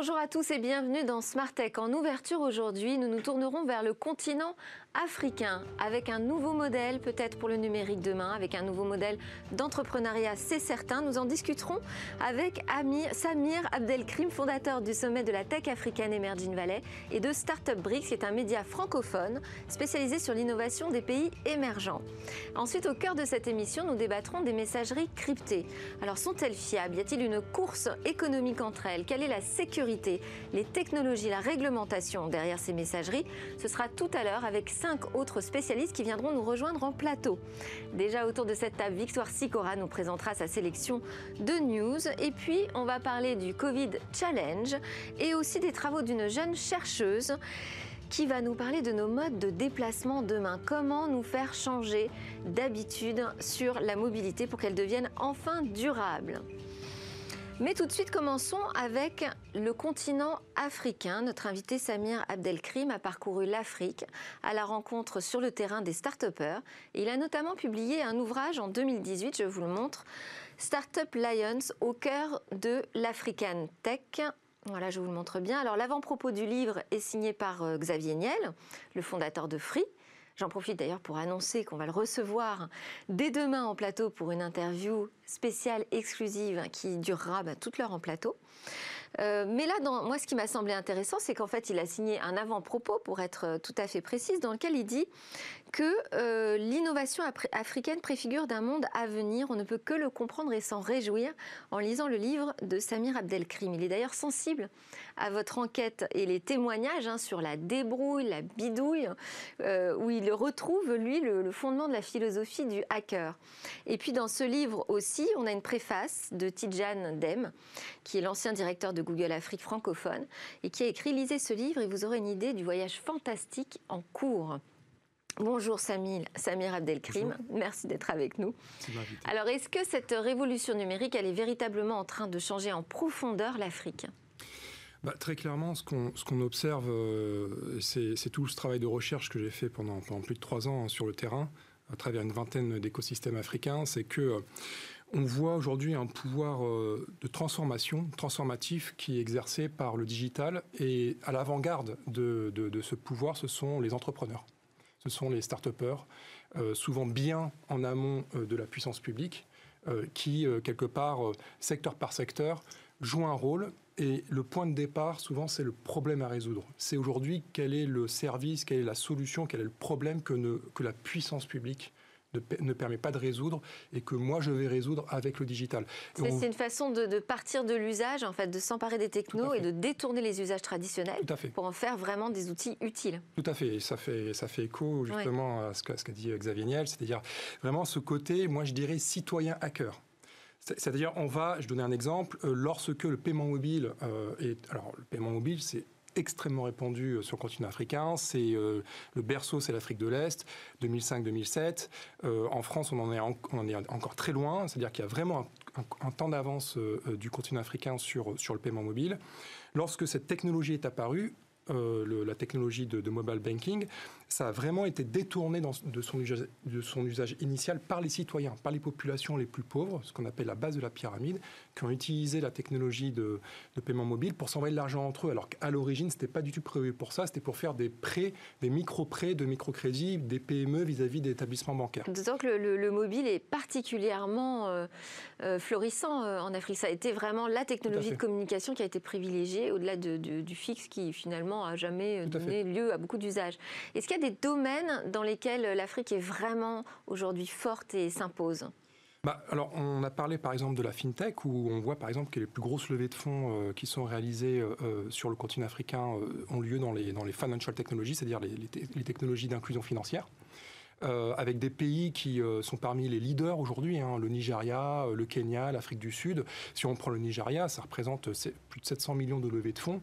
Bonjour à tous et bienvenue dans Smart Tech. En ouverture aujourd'hui, nous nous tournerons vers le continent africain avec un nouveau modèle peut-être pour le numérique demain, avec un nouveau modèle d'entrepreneuriat, c'est certain. Nous en discuterons avec Amir, Samir Abdelkrim, fondateur du sommet de la tech africaine Emerging Valley et de Startup Bricks, qui est un média francophone spécialisé sur l'innovation des pays émergents. Ensuite, au cœur de cette émission, nous débattrons des messageries cryptées. Alors, sont-elles fiables? Y a-t-il une course économique entre elles? Quelle est la sécurité, les technologies, la réglementation derrière ces messageries? Ce sera tout à l'heure avec cinq autres spécialistes qui viendront nous rejoindre en plateau. Déjà autour de cette table, Victoire Sicora nous présentera sa sélection de news. Et puis, on va parler du Covid Challenge et aussi des travaux d'une jeune chercheuse qui va nous parler de nos modes de déplacement demain. Comment nous faire changer d'habitude sur la mobilité pour qu'elle devienne enfin durable. Mais tout de suite, commençons avec le continent africain. Notre invité Samir Abdelkrim a parcouru l'Afrique à la rencontre sur le terrain des start-upers. Il a notamment publié un ouvrage en 2018, je vous le montre, Startup Lions au cœur de l'African Tech. Voilà, je vous le montre bien. Alors, l'avant-propos du livre est signé par euh, Xavier Niel, le fondateur de Free. J'en profite d'ailleurs pour annoncer qu'on va le recevoir dès demain en plateau pour une interview spéciale exclusive qui durera bah, toute l'heure en plateau. Euh, mais là, moi, ce qui m'a semblé intéressant, c'est qu'en fait, il a signé un avant-propos, pour être tout à fait précise, dans lequel il dit que euh, l'innovation africaine préfigure d'un monde à venir. On ne peut que le comprendre et s'en réjouir en lisant le livre de Samir Abdelkrim. Il est d'ailleurs sensible à votre enquête et les témoignages hein, sur la débrouille, la bidouille, où il retrouve, lui, le, fondement de la philosophie du hacker. Et puis, dans ce livre aussi, on a une préface de Tidjane Dem, qui est l'ancien directeur de Google Afrique francophone, et qui a écrit Lisez ce livre et vous aurez une idée du voyage fantastique en cours. Bonjour Samir, Samir Abdelkrim, merci d'être avec nous. Alors est-ce que cette révolution numérique, elle est véritablement en train de changer en profondeur l'Afrique? Bah, très clairement, ce qu'on observe, euh, c'est tout ce travail de recherche que j'ai fait pendant, pendant, plus de trois ans hein, sur le terrain, à travers une vingtaine d'écosystèmes africains, c'est que euh, on voit aujourd'hui un pouvoir euh, de transformation, transformatif, qui est exercé par le digital. Et à l'avant-garde de, ce pouvoir, ce sont les entrepreneurs. Ce sont les start-upers, euh, souvent bien en amont euh, de la puissance publique, qui, quelque part, secteur par secteur, jouent un rôle. Et le point de départ, souvent, c'est le problème à résoudre. C'est aujourd'hui quel est le service, quelle est la solution, quel est le problème que, que la puissance publique ne, permet pas de résoudre et que moi je vais résoudre avec le digital. C'est une façon de, partir de l'usage, en fait, de s'emparer des technos et de détourner les usages traditionnels pour en faire vraiment des outils utiles. Tout à fait. Et ça fait, ça fait écho justement à ce qu'a dit Xavier Niel, c'est-à-dire vraiment ce côté, moi je dirais, citoyen hacker. C'est-à-dire, on va, je donner un exemple, euh, lorsque le paiement mobile euh, est. Alors, le paiement mobile, c'est extrêmement répandu euh, sur le continent africain. C'est euh, le berceau, c'est l'Afrique de l'Est, 2005-2007. Euh, en France, on en est, on encore très loin. C'est-à-dire qu'il y a vraiment un, temps d'avance du continent africain sur, sur le paiement mobile. Lorsque cette technologie est apparue, la technologie de, mobile banking, ça a vraiment été détourné de, son usage, de son usage initial par les citoyens, par les populations les plus pauvres, ce qu'on appelle la base de la pyramide, qui ont utilisé la technologie de, paiement mobile pour s'envoyer de l'argent entre eux, alors qu'à l'origine, ce n'était pas du tout prévu pour ça, c'était pour faire des prêts, des micro-prêts de microcrédits, des PME vis-à-vis des établissements bancaires. D'autant que le, mobile est particulièrement euh, euh, florissant euh, en Afrique. Ça a été vraiment la technologie de communication qui a été privilégiée au-delà du fixe qui finalement a jamais donné lieu à beaucoup d'usages. Est-ce qu'il des domaines dans lesquels l'Afrique est vraiment aujourd'hui forte et s'impose? Bah, alors, on a parlé par exemple de la fintech, où on voit par exemple que les plus grosses levées de fonds euh, qui sont réalisées euh, euh, sur le continent africain ont lieu dans les, dans les financial technologies, c'est-à-dire les, technologies d'inclusion financière. avec des pays qui sont parmi les leaders aujourd'hui, hein, le Nigeria, le Kenya, l'Afrique du Sud. Si on prend le Nigeria, ça représente plus de 700 millions de levées de fonds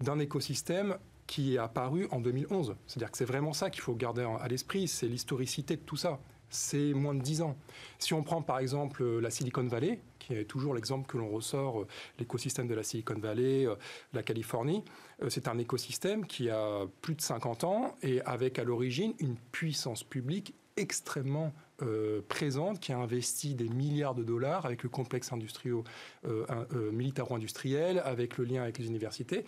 d'un écosystème qui est apparu en 2011. C'est-à-dire que c'est vraiment ça qu'il faut garder à l'esprit, c'est l'historicité de tout ça. C'est moins de 10 ans. Si on prend par exemple la Silicon Valley, qui est toujours l'exemple que l'on ressort, euh, l'écosystème de la Silicon Valley, euh, la Californie, euh, c'est un écosystème qui a plus de 50 ans et avec à l'origine une puissance publique extrêmement euh, présente, qui a investi des milliards de dollars avec le complexe euh, euh, militaro-industriel, avec le lien avec les universités.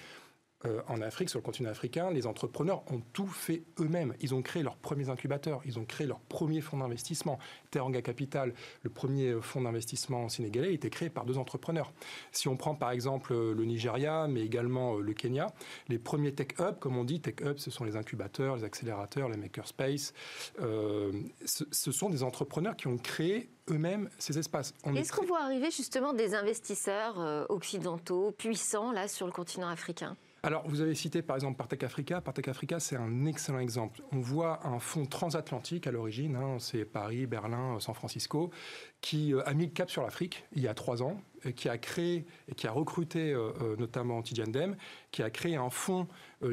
Euh, en Afrique, sur le continent africain, les entrepreneurs ont tout fait eux-mêmes. Ils ont créé leurs premiers incubateurs, ils ont créé leur premier fonds d'investissement. Teranga Capital, le premier fonds d'investissement sénégalais, a été créé par deux entrepreneurs. Si on prend par exemple le Nigeria, mais également euh, le Kenya, les premiers tech hubs, comme on dit, tech hubs, ce sont les incubateurs, les accélérateurs, les makerspace. Euh, ce, ce sont des entrepreneurs qui ont créé eux-mêmes ces espaces. Est-ce qu'on voit arriver justement des investisseurs occidentaux puissants là sur le continent africain? Alors, vous avez cité par exemple Partech Africa. Partech Africa, c'est un excellent exemple. On voit un fonds transatlantique à l'origine, hein, c'est Paris, Berlin, San Francisco, qui euh, a mis le cap sur l'Afrique il y a trois ans, qui a créé et qui a recruté euh, euh, notamment Tidjane Dem, qui a créé un fonds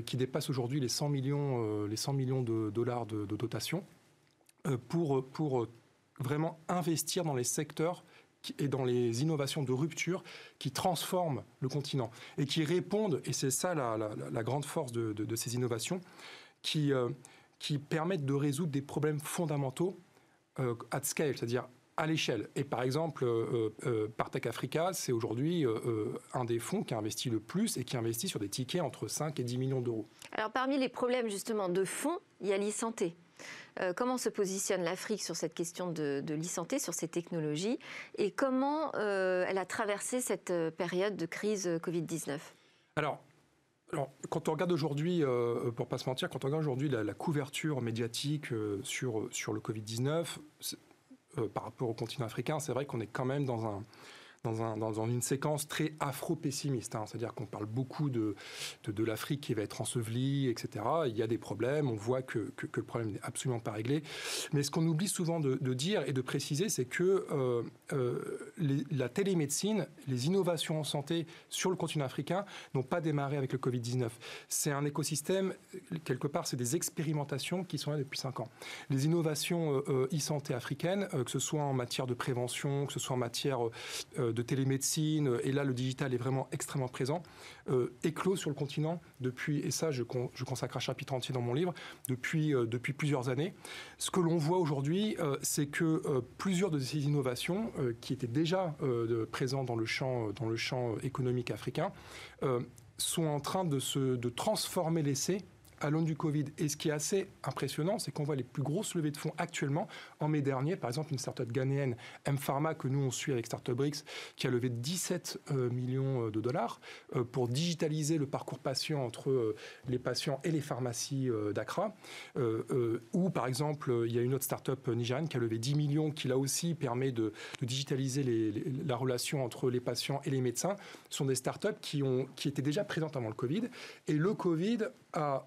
qui dépasse aujourd'hui les 100 millions, les 100 millions de dollars de, de dotation pour, pour vraiment investir dans les secteurs et dans les innovations de rupture qui transforment le continent et qui répondent, et c'est ça la, grande force de, ces innovations, qui, euh, qui permettent de résoudre des problèmes fondamentaux euh, scale, c'est-à-dire à l'échelle. Et par exemple, euh, euh Partech Africa, c'est aujourd'hui un des fonds qui a investi le plus et qui investit sur des tickets entre 5 et 10 millions d'euros. Alors parmi les problèmes justement de fonds, il y a l'e-santé. Euh, comment se positionne l'Afrique sur cette question de, l'e-santé, sur ces technologies, et comment euh, elle a traversé cette euh, période de crise Covid-19 alors, alors, quand on regarde aujourd'hui, pour pas se mentir, quand on regarde aujourd'hui la, couverture médiatique sur, sur le Covid-19, par rapport au continent africain, c'est vrai qu'on est quand même dans un, dans, une séquence très afro-pessimiste. Hein. C'est-à-dire qu'on parle beaucoup de, de, l'Afrique qui va être ensevelie, etc. Il y a des problèmes, on voit que, que, le problème n'est absolument pas réglé. Mais ce qu'on oublie souvent de, dire et de préciser, c'est que euh, euh, la télémédecine, les innovations en santé sur le continent africain n'ont pas démarré avec le Covid-19. C'est un écosystème, quelque part, c'est des expérimentations qui sont là depuis 5 ans. Les innovations euh, e-santé africaines, que ce soit en matière de prévention, que ce soit en matière de télémédecine, et là le digital est vraiment extrêmement présent, euh, éclos sur le continent depuis, et ça je, je, consacre un chapitre entier dans mon livre, depuis, euh, depuis plusieurs années. Ce que l'on voit aujourd'hui, euh, c'est que plusieurs de ces innovations qui étaient déjà présentes dans le champ, dans le champ économique africain sont en train de, se, de transformer l'essai à l'aune du Covid. Et ce qui est assez impressionnant, c'est qu'on voit les plus grosses levées de fonds actuellement. En mai dernier, par exemple, une startup ghanéenne, M-Pharma, que nous on suit avec Startup Bricks, qui a levé 17 euh, millions euh, de dollars euh, pour digitaliser le parcours patient entre les patients et les pharmacies d'Accra. ou par exemple, il y a une autre startup nigériane qui a levé 10 millions, qui là aussi permet de, digitaliser la relation entre les patients et les médecins. Ce sont des startups qui, ont, qui étaient déjà présentes avant le Covid. Et le Covid a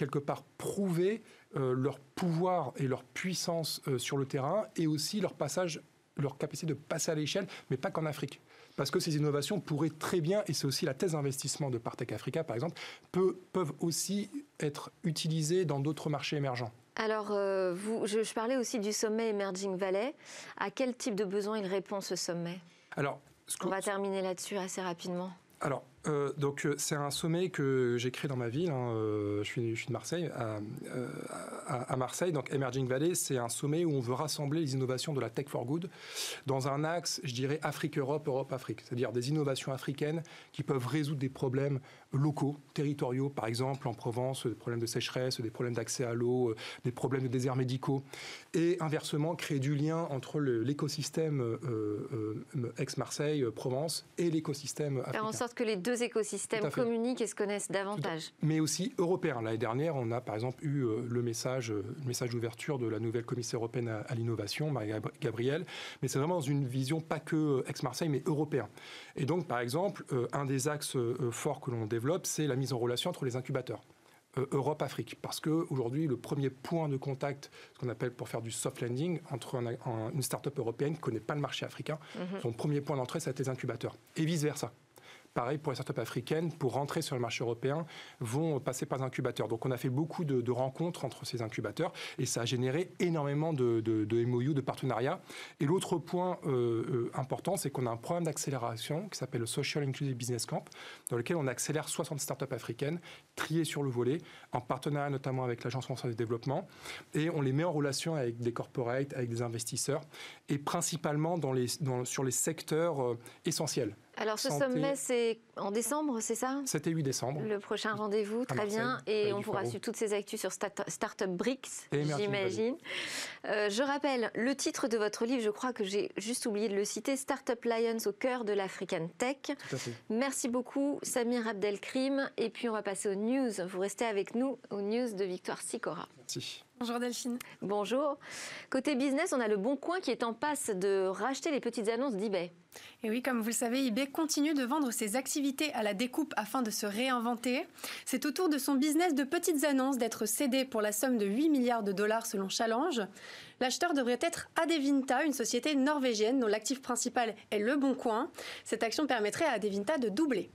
quelque part prouver euh, leur pouvoir et leur puissance euh, sur le terrain et aussi leur passage, leur capacité de passer à l'échelle, mais pas qu'en Afrique. Parce que ces innovations pourraient très bien, et c'est aussi la thèse d'investissement de Partech Africa par exemple, peuvent aussi être utilisées dans d'autres marchés émergents. Alors, euh, vous, je, je, parlais aussi du sommet Emerging Valley. À quel type de besoin il répond ce sommet? Alors, On va terminer là-dessus assez rapidement. Alors, euh, donc euh, c'est un sommet que j'ai créé dans ma ville. Hein, euh, je, suis, je, suis, de Marseille. À, Marseille, donc Emerging Valley, c'est un sommet où on veut rassembler les innovations de la tech for good dans un axe, je dirais Afrique-Europe, Europe-Afrique, c'est-à-dire des innovations africaines qui peuvent résoudre des problèmes locaux, territoriaux, par exemple en Provence, des problèmes de sécheresse, des problèmes d'accès à l'eau, des problèmes de déserts médicaux, et inversement créer du lien entre l'écosystème ex-Marseille, Provence et l'écosystème africain. Faire en sorte que les deux écosystèmes communiquent et se connaissent davantage. Mais aussi européens. L'année dernière, on a par exemple eu euh, le message, euh, le message d'ouverture de la nouvelle commissaire européenne à, l'innovation, Marie Gabriel. Mais c'est vraiment dans une vision pas que euh, ex-Marseille, mais européen. Et donc, par exemple, un des axes forts que l'on développe, c'est la mise en relation entre les incubateurs. Europe-Afrique. Parce qu'aujourd'hui, le premier point de contact, ce qu'on appelle pour faire du soft landing, entre une start-up européenne qui ne connaît pas le marché africain, mhm. son premier point d'entrée, c'est les incubateurs. Et vice-versa. Pareil pour les startups africaines, pour rentrer sur le marché européen, vont passer par des incubateurs. Donc on a fait beaucoup de, rencontres entre ces incubateurs et ça a généré énormément de, MOU, de partenariats. Et l'autre point euh, important, c'est qu'on a un programme d'accélération qui s'appelle le Social Inclusive Business Camp, dans lequel on accélère 60 startups africaines triées sur le volet, en partenariat notamment avec l'Agence française de développement. Et on les met en relation avec des corporates, avec des investisseurs, et principalement sur les secteurs euh, essentiels. Alors ce sommet, c'est en décembre, c'est ça? 7 et 8 décembre. Le prochain rendez-vous, très bien. Et on pourra suivre toutes ces actus sur Startup Bricks, j'imagine. Euh, je rappelle le titre de votre livre, je crois que j'ai juste oublié de le citer, Startup Lions au cœur de l'African Tech. Merci beaucoup Samir Abdelkrim. Et puis on va passer aux news. Vous restez avec nous aux news de Victoire Sicora. Merci. Bonjour Delphine. Bonjour. Côté business, on a le Bon Coin qui est en passe de racheter les petites annonces d'eBay. Et oui, comme vous le savez, eBay continue de vendre ses activités à la découpe afin de se réinventer. C'est au tour de son business de petites annonces d'être cédé pour la somme de 8 milliards de dollars selon Challenge. L'acheteur devrait être Adevinta, une société norvégienne dont l'actif principal est Le Bon Coin. Cette action permettrait à Adevinta de doubler.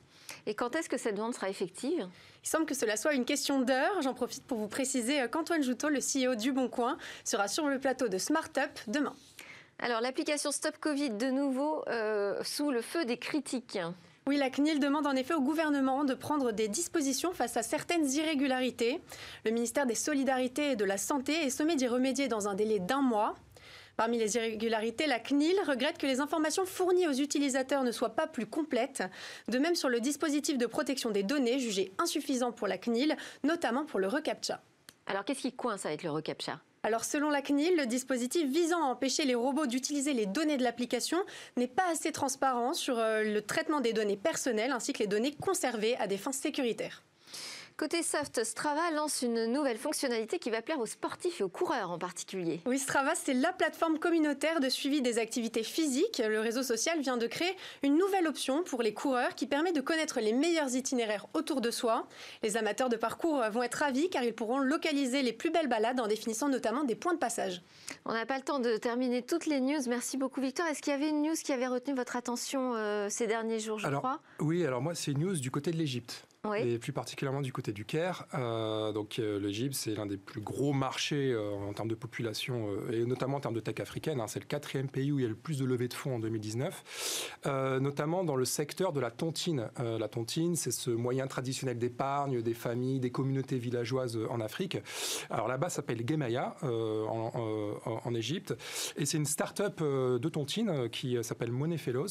Et quand est-ce que cette vente sera effective? Il semble que cela soit une question d'heure. J'en profite pour vous préciser qu'Antoine Joutot, le CEO du Bon Coin, sera sur le plateau de Smart Up demain. Alors l'application Stop Covid, de nouveau, euh, sous le feu des critiques. Oui, la CNIL demande en effet au gouvernement de prendre des dispositions face à certaines irrégularités. Le ministère des Solidarités et de la Santé est sommé d'y remédier dans un délai d'un mois. Parmi les irrégularités, la CNIL regrette que les informations fournies aux utilisateurs ne soient pas plus complètes. De même sur le dispositif de protection des données, jugé insuffisant pour la CNIL, notamment pour le reCAPTCHA. Alors qu'est-ce qui coince avec le reCAPTCHA? Alors selon la CNIL, le dispositif visant à empêcher les robots d'utiliser les données de l'application n'est pas assez transparent sur euh, le traitement des données personnelles ainsi que les données conservées à des fins sécuritaires. Côté soft, Strava lance une nouvelle fonctionnalité qui va plaire aux sportifs et aux coureurs en particulier. Oui, Strava, c'est la plateforme communautaire de suivi des activités physiques. Le réseau social vient de créer une nouvelle option pour les coureurs qui permet de connaître les meilleurs itinéraires autour de soi. Les amateurs de parcours vont être ravis car ils pourront localiser les plus belles balades en définissant notamment des points de passage. On n'a pas le temps de terminer toutes les news. Merci beaucoup Victor. Est-ce qu'il y avait une news qui avait retenu votre attention euh, ces derniers jours, je crois? Oui, alors moi c'est une news du côté de l'Égypte et plus particulièrement du côté du Caire. Euh, donc euh, l'Égypte, c'est l'un des plus gros marchés euh, en termes de population et notamment en termes de tech africaine. Hein. C'est le quatrième pays où il y a le plus de levées de fonds en 2019, notamment dans le secteur de la tontine. la tontine, c'est ce moyen traditionnel d'épargne des familles, des communautés villageoises en Afrique. Alors là-bas, ça s'appelle Gemaya en, Égypte, et c'est une start-up de tontine qui s'appelle Money Fellows,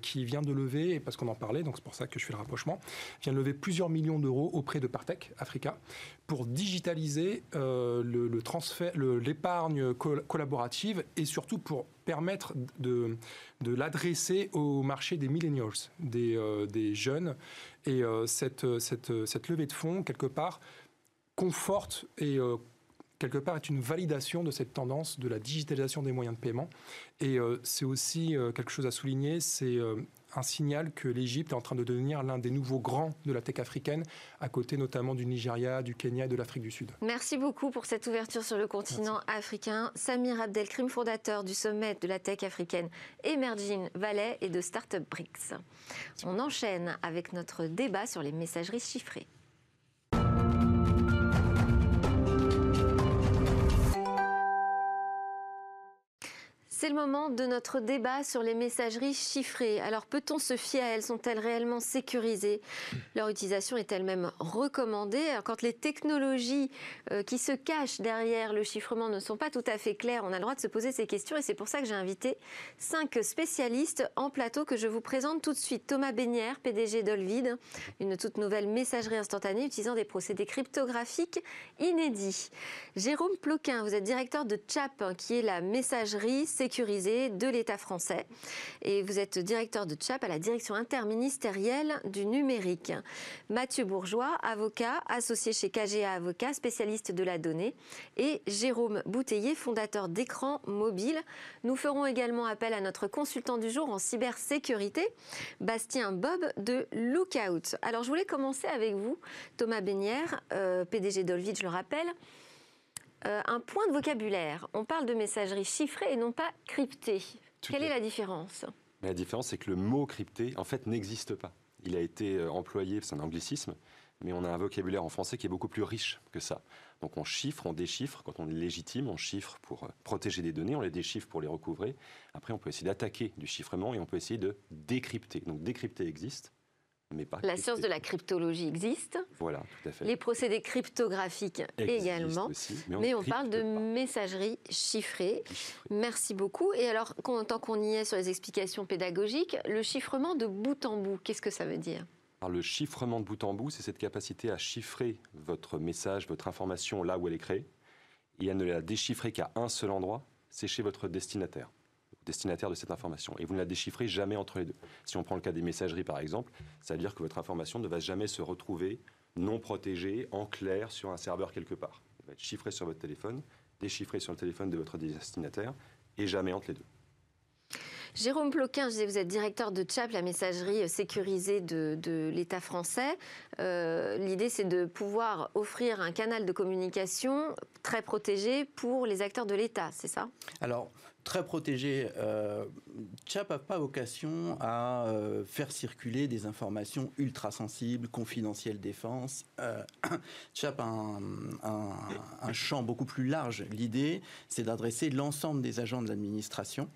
qui vient de lever, parce qu'on en parlait, donc c'est pour ça que je fais le rapprochement, vient de lever plus plusieurs millions d'euros auprès de Partech Africa pour digitaliser euh, le, transfert, l'épargne collaborative et surtout pour permettre de, l'adresser au marché des millennials, des, euh, jeunes. Et euh, cette, levée de fonds, quelque part, conforte et quelque part est une validation de cette tendance de la digitalisation des moyens de paiement. Et c'est aussi quelque chose à souligner, c'est un signal que l'Égypte est en train de devenir l'un des nouveaux grands de la tech africaine, à côté notamment du Nigeria, du Kenya et de l'Afrique du Sud. Merci beaucoup pour cette ouverture sur le continent africain. Samir Abdelkrim, fondateur du sommet de la tech africaine Emerging Valley et de Startup Bricks. On enchaîne avec notre débat sur les messageries chiffrées. C'est le moment de notre débat sur les messageries chiffrées. Alors peut-on se fier à elles? Sont-elles réellement sécurisées? Leur utilisation est-elle même recommandée? Alors, Quand les technologies euh, qui se cachent derrière le chiffrement ne sont pas tout à fait claires, on a le droit de se poser ces questions et c'est pour ça que j'ai invité cinq spécialistes en plateau que je vous présente tout de suite. Thomas Bénière, PDG d'Olvid, une toute nouvelle messagerie instantanée utilisant des procédés cryptographiques inédits. Jérôme Ploquin, vous êtes directeur de CHAP, qui est la messagerie sécurisée de l'État français. Et vous êtes directeur de CHAP à la direction interministérielle du numérique. Mathieu Bourgeois, avocat, associé chez KGA Avocat, spécialiste de la donnée. Et Jérôme Bouteiller, fondateur d'écran mobile. Nous ferons également appel à notre consultant du jour en cybersécurité, Bastien Bob de Lookout. Alors je voulais commencer avec vous, Thomas Bénière, euh, PDG d'Olvid, je le rappelle. Euh, un point de vocabulaire. On parle de messagerie chiffrée et non pas cryptée. Quelle est la différence? La différence, c'est que le mot crypté, en fait, n'existe pas. il a été euh, employé, c'est un anglicisme, mais on a un vocabulaire en français qui est beaucoup plus riche que ça. Donc on chiffre, on déchiffre, quand on est légitime, on chiffre pour euh, protéger des données, on les déchiffre pour les recouvrer. Après, on peut essayer d'attaquer du chiffrement et on peut essayer de décrypter. Donc décrypter existe, mais pas. La science de la cryptologie existe. Voilà, tout à fait. Les procédés cryptographiques également. mais on, parle de messagerie chiffrée. Merci beaucoup. Et alors, tant qu'on y est sur les explications pédagogiques, le chiffrement de bout en bout, qu'est-ce que ça veut dire? Le chiffrement de bout en bout, c'est cette capacité à chiffrer votre message, votre information là où elle est créée, et à ne la déchiffrer qu'à un seul endroit, c'est chez votre destinataire destinataire de cette information. Et vous ne la déchiffrez jamais entre les deux. Si on prend le cas des messageries, par exemple, ça veut dire que votre information ne va jamais se retrouver non protégée, en clair, sur un serveur quelque part. Elle va être chiffrée sur votre téléphone, déchiffrée sur le téléphone de votre destinataire, et jamais entre les deux. Jérôme Ploquin, vous êtes directeur de CHAP, la messagerie sécurisée de, l'État français. Euh, l'idée, c'est de pouvoir offrir un canal de communication très protégé pour les acteurs de l'État, c'est ça? Alors, très protégé. Euh, n'a pas vocation à euh, faire circuler des informations ultra sensibles, confidentielles défense. Euh, a un, champ beaucoup plus large. L'idée, c'est d'adresser l'ensemble des agents de l'administration.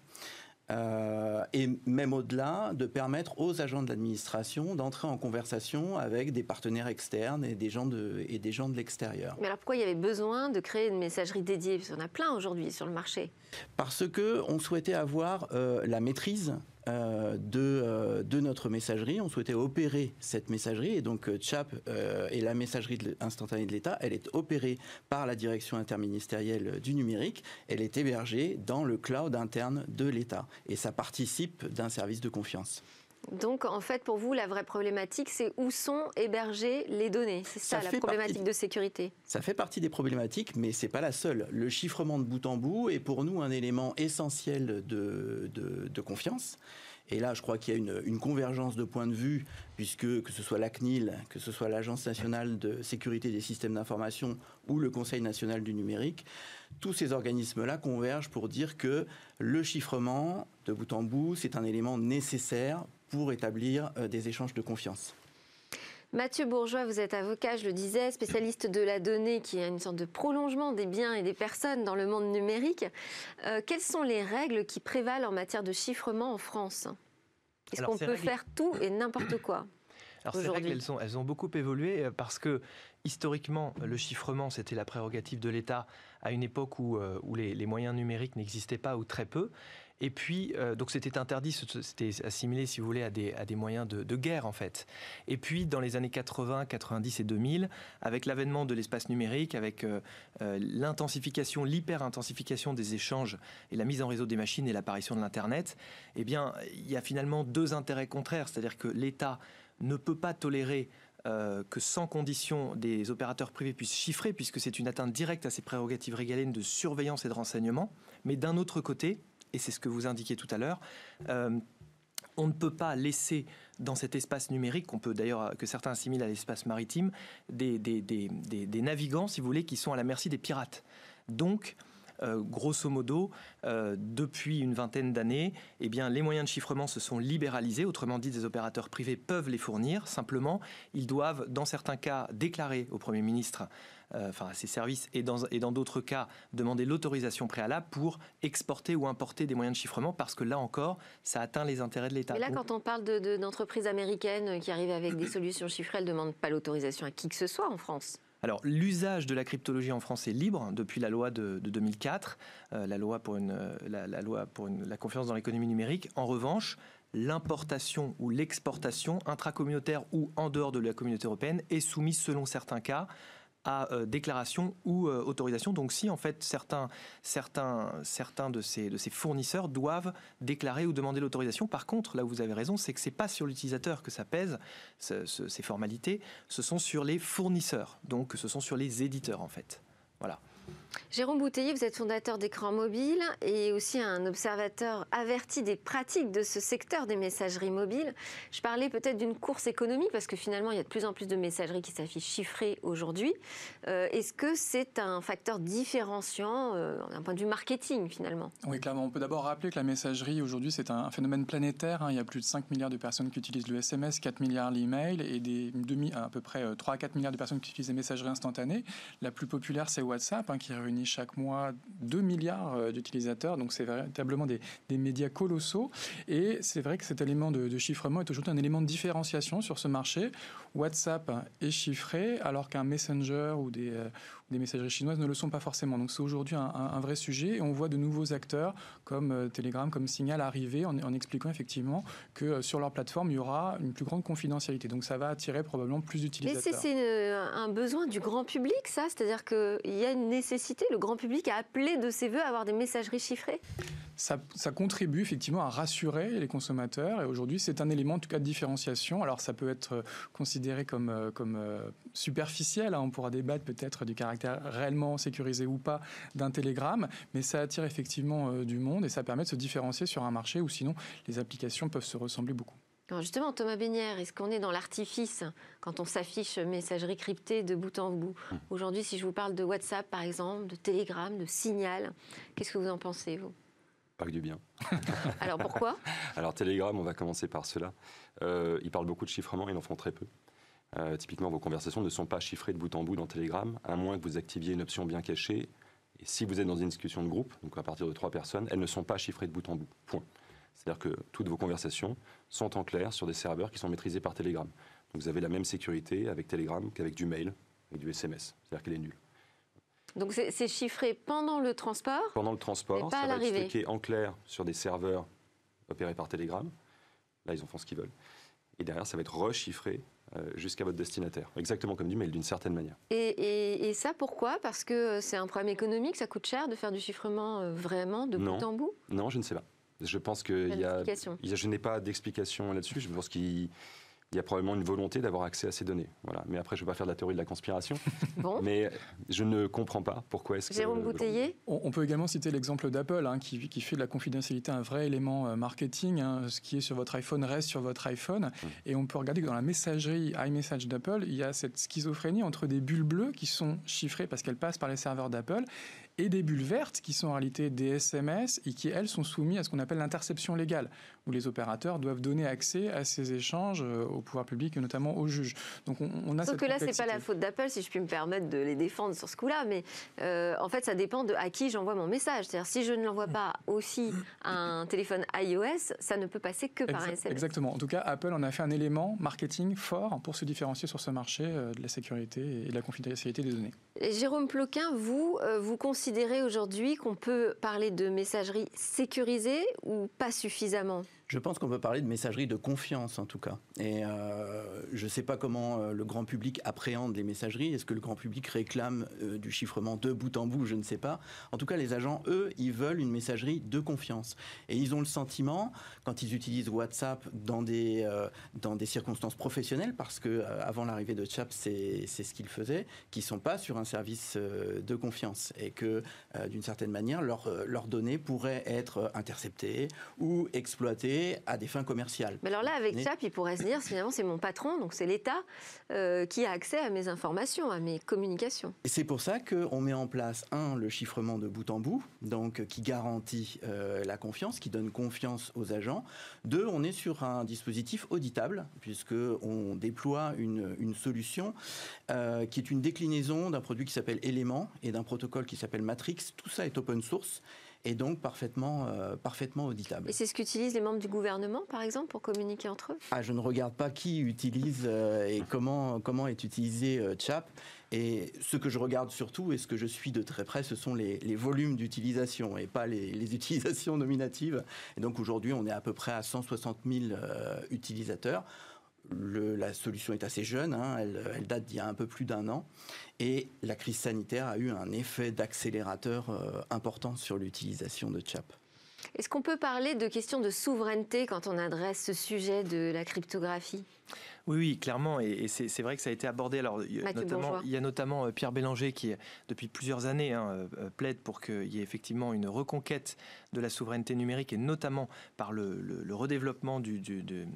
Euh, et même au-delà, de permettre aux agents de l'administration d'entrer en conversation avec des partenaires externes et des gens de, et des gens de l'extérieur. Mais alors pourquoi il y avait besoin de créer une messagerie dédiée? Parce qu'on a plein aujourd'hui sur le marché. Parce que on souhaitait avoir euh, la maîtrise euh, de, de, notre messagerie. On souhaitait opérer cette messagerie et donc CHAP et la messagerie instantanée de l'État, elle est opérée par la direction interministérielle du numérique. Elle est hébergée dans le cloud interne de l'État et ça participe d'un service de confiance. Donc, en fait, pour vous, la vraie problématique, c'est où sont hébergées les données. C'est ça, la problématique de sécurité. Ça fait partie des problématiques, mais c'est pas la seule. Le chiffrement de bout en bout est pour nous un élément essentiel de, de, confiance. Et là, je crois qu'il y a une, une, convergence de points de vue, puisque que ce soit la CNIL, que ce soit l'Agence nationale de sécurité des systèmes d'information ou le Conseil national du numérique, tous ces organismes-là convergent pour dire que le chiffrement de bout en bout, c'est un élément nécessaire pour établir euh, des échanges de confiance. Mathieu Bourgeois, vous êtes avocat, je le disais, spécialiste de la donnée qui est une sorte de prolongement des biens et des personnes dans le monde numérique. Euh, quelles sont les règles qui prévalent en matière de chiffrement en France? Est-ce qu'on peut faire tout et n'importe quoi alors ces règles, elles, elles ont beaucoup évolué euh, parce que historiquement, le chiffrement, c'était la prérogative de l'État à une époque où, où les, les, moyens numériques n'existaient pas ou très peu. Et puis, euh, donc c'était interdit, c'était assimilé, si vous voulez, à des, moyens de, guerre, en fait. Et puis, dans les années 80, 90 et 2000, avec l'avènement de l'espace numérique, avec euh, euh, l'intensification, l'hyper-intensification des échanges et la mise en réseau des machines et l'apparition de l'Internet, eh bien, il y a finalement deux intérêts contraires. C'est-à-dire que l'État ne peut pas tolérer que sans condition des opérateurs privés puissent chiffrer, puisque c'est une atteinte directe à ses prérogatives régaliennes de surveillance et de renseignement. Mais d'un autre côté, et c'est ce que vous indiquiez tout à l'heure, euh, on ne peut pas laisser dans cet espace numérique, qu'on peut d'ailleurs, que certains assimilent à l'espace maritime, des, des, navigants, si vous voulez, qui sont à la merci des pirates. Donc, euh, grosso modo, euh, depuis une vingtaine d'années, eh bien, les moyens de chiffrement se sont libéralisés. Autrement dit, des opérateurs privés peuvent les fournir. Simplement, ils doivent, dans certains cas, déclarer au Premier ministre euh, enfin à ses services, et dans et dans d'autres cas demander l'autorisation préalable pour exporter ou importer des moyens de chiffrement, parce que là encore, ça atteint les intérêts de l'État. Et là, quand on parle d'entreprises américaines qui arrivent avec des solutions chiffrées, elles ne demandent pas l'autorisation à qui que ce soit en France alors, l'usage de la cryptologie en France est libre depuis la loi de, 2004, euh, la loi pour, euh, la, loi pour la confiance dans l'économie numérique. En revanche, l'importation ou l'exportation intracommunautaire ou en dehors de la communauté européenne est soumise, selon certains cas, à euh, déclaration ou euh, autorisation. Donc si en fait certains, certains, certains de, ces, de ces fournisseurs doivent déclarer ou demander l'autorisation. Par contre, là où vous avez raison, c'est que c'est pas sur l'utilisateur que ça pèse, ces formalités, ce sont sur les fournisseurs. Donc ce sont sur les éditeurs en fait. Voilà. Jérôme Bouteiller, vous êtes fondateur d'écran mobile et aussi un observateur averti des pratiques de ce secteur des messageries mobiles. Je parlais peut-être d'une course économique parce que finalement il y a de plus en plus de messageries qui s'affichent chiffrées aujourd'hui. Euh, est-ce que c'est un facteur différenciant euh, d'un point de vue marketing finalement? Oui, clairement. On peut d'abord rappeler que la messagerie aujourd'hui c'est un phénomène planétaire. Hein. Il y a plus de 5 milliards de personnes qui utilisent le SMS, 4 milliards l'email et des demi, à peu près 3 à 4 milliards de personnes qui utilisent les messageries instantanées. La plus populaire c'est WhatsApp hein, qui réunit chaque mois 2 milliards euh, d'utilisateurs, donc c'est véritablement des, médias colossaux. Et c'est vrai que cet élément de, chiffrement est aujourd'hui un élément de différenciation sur ce marché. WhatsApp est chiffré, alors qu'un Messenger ou des, euh, des messageries chinoises ne le sont pas forcément. Donc c'est aujourd'hui un, vrai sujet et on voit de nouveaux acteurs comme euh, Telegram, comme Signal arriver en, en expliquant effectivement que sur leur plateforme, il y aura une plus grande confidentialité. Donc ça va attirer probablement plus d'utilisateurs. Mais c'est un besoin du grand public, ça? C'est-à-dire qu'il y a une nécessité, le grand public a appelé de ses voeux à avoir des messageries chiffrées? Ça, contribue effectivement à rassurer les consommateurs et aujourd'hui c'est un élément en tout cas de différenciation. Alors ça peut être considéré comme, euh, comme euh, superficiel, hein. on pourra débattre peut-être du caractère réellement sécurisé ou pas d'un télégramme, mais ça attire effectivement euh, du monde et ça permet de se différencier sur un marché où sinon les applications peuvent se ressembler beaucoup justement, Thomas Bénière, est-ce qu'on est dans l'artifice quand on s'affiche messagerie cryptée de bout en bout? Hmm. Aujourd'hui, si je vous parle de WhatsApp, par exemple, de Telegram, de Signal, qu'est-ce que vous en pensez, vous? Pas que du bien. Alors pourquoi? Alors Telegram, on va commencer par cela. Euh, ils parlent beaucoup de chiffrement, ils en font très peu. Euh, typiquement, vos conversations ne sont pas chiffrées de bout en bout dans Telegram, à moins que vous activiez une option bien cachée. Et si vous êtes dans une discussion de groupe, donc à partir de trois personnes, elles ne sont pas chiffrées de bout en bout. Point. C'est-à-dire que toutes vos conversations sont en clair sur des serveurs qui sont maîtrisés par Telegram. Donc vous avez la même sécurité avec Telegram qu'avec du mail, avec du SMS. C'est-à-dire qu'elle est nulle. Donc c'est chiffré pendant le transport Pendant le transport, ça va être stocké en clair sur des serveurs opérés par Telegram. Là, ils en font ce qu'ils veulent. Et derrière, ça va être rechiffré jusqu'à votre destinataire. Exactement comme du mail, d'une certaine manière. Et, ça, pourquoi? Parce que c'est un problème économique, ça coûte cher de faire du chiffrement euh, vraiment de bout en bout? Non, je ne sais pas. Je pense que y a, je n'ai pas d'explication là-dessus. Je pense qu'il y a probablement une volonté d'avoir accès à ces données. Voilà. Mais après, je ne vais pas faire de la théorie de la conspiration. Bon. Mais je ne comprends pas pourquoi est-ce que... Jérôme Bouteiller on, peut également citer l'exemple d'Apple, hein, qui, qui, fait de la confidentialité un vrai élément euh, marketing. Hein. Ce qui est sur votre iPhone reste sur votre iPhone. Hum. Et on peut regarder que dans la messagerie iMessage d'Apple, il y a cette schizophrénie entre des bulles bleues qui sont chiffrées parce qu'elles passent par les serveurs d'Apple et des bulles vertes qui sont en réalité des SMS et qui, elles, sont soumises à ce qu'on appelle l'interception légale, où les opérateurs doivent donner accès à ces échanges euh, au pouvoir public et notamment aux juges. Donc on, a Sauf que là, c'est pas la faute d'Apple, si je puis me permettre de les défendre sur ce coup-là, mais euh, en fait, ça dépend de à qui j'envoie mon message. C'est-à-dire, si je ne l'envoie pas aussi à un téléphone iOS, ça ne peut passer que par un SMS. Exactement. En tout cas, Apple en a fait un élément marketing fort pour se différencier sur ce marché euh, de la sécurité et de la confidentialité des données. Jérôme Ploquin, vous, vous considérez considérez aujourd'hui qu'on peut parler de messagerie sécurisée ou pas suffisamment? Je pense qu'on peut parler de messagerie de confiance en tout cas. Et euh, je ne sais pas comment euh, le grand public appréhende les messageries. Est-ce que le grand public réclame euh, du chiffrement de bout en bout? Je ne sais pas. En tout cas, les agents, eux, ils veulent une messagerie de confiance. Et ils ont le sentiment, quand ils utilisent WhatsApp dans des, dans des circonstances professionnelles, parce que avant l'arrivée de Chap, c'est ce qu'ils faisaient, qu'ils ne sont pas sur un service de confiance. Et que, d'une certaine manière, leurs données pourraient être interceptées ou exploitées à des fins commerciales. Mais alors là, avec CHAP, il pourrait se dire, finalement, c'est mon patron, donc c'est l'État euh, qui a accès à mes informations, à mes communications. Et c'est pour ça qu'on met en place, un, le chiffrement de bout en bout, donc qui garantit euh, la confiance, qui donne confiance aux agents. Deux, on est sur un dispositif auditable, puisqu'on déploie une, une solution euh, qui est une déclinaison d'un produit qui s'appelle Element et d'un protocole qui s'appelle Matrix. Tout ça est open source et donc parfaitement, euh, parfaitement auditable. Et c'est ce qu'utilisent les membres du gouvernement, par exemple, pour communiquer entre eux? Ah, Je ne regarde pas qui utilise euh, et comment, comment est utilisé euh, CHAP. Et ce que je regarde surtout et ce que je suis de très près, ce sont les, les volumes d'utilisation et pas les, les, utilisations nominatives. Et donc aujourd'hui, on est à peu près à 160 000 utilisateurs la solution est assez jeune, hein, elle, date d'il y a un peu plus d'un an, et la crise sanitaire a eu un effet d'accélérateur euh, important sur l'utilisation de CHAP. Est-ce qu'on peut parler de questions de souveraineté quand on adresse ce sujet de la cryptographie? Oui, oui, clairement, et, c'est vrai que ça a été abordé. Alors, il y a notamment euh, Pierre Bélanger qui, depuis plusieurs années, hein, euh, euh, plaide pour qu'il y ait effectivement une reconquête de la souveraineté numérique, et notamment par le, redéveloppement du, de,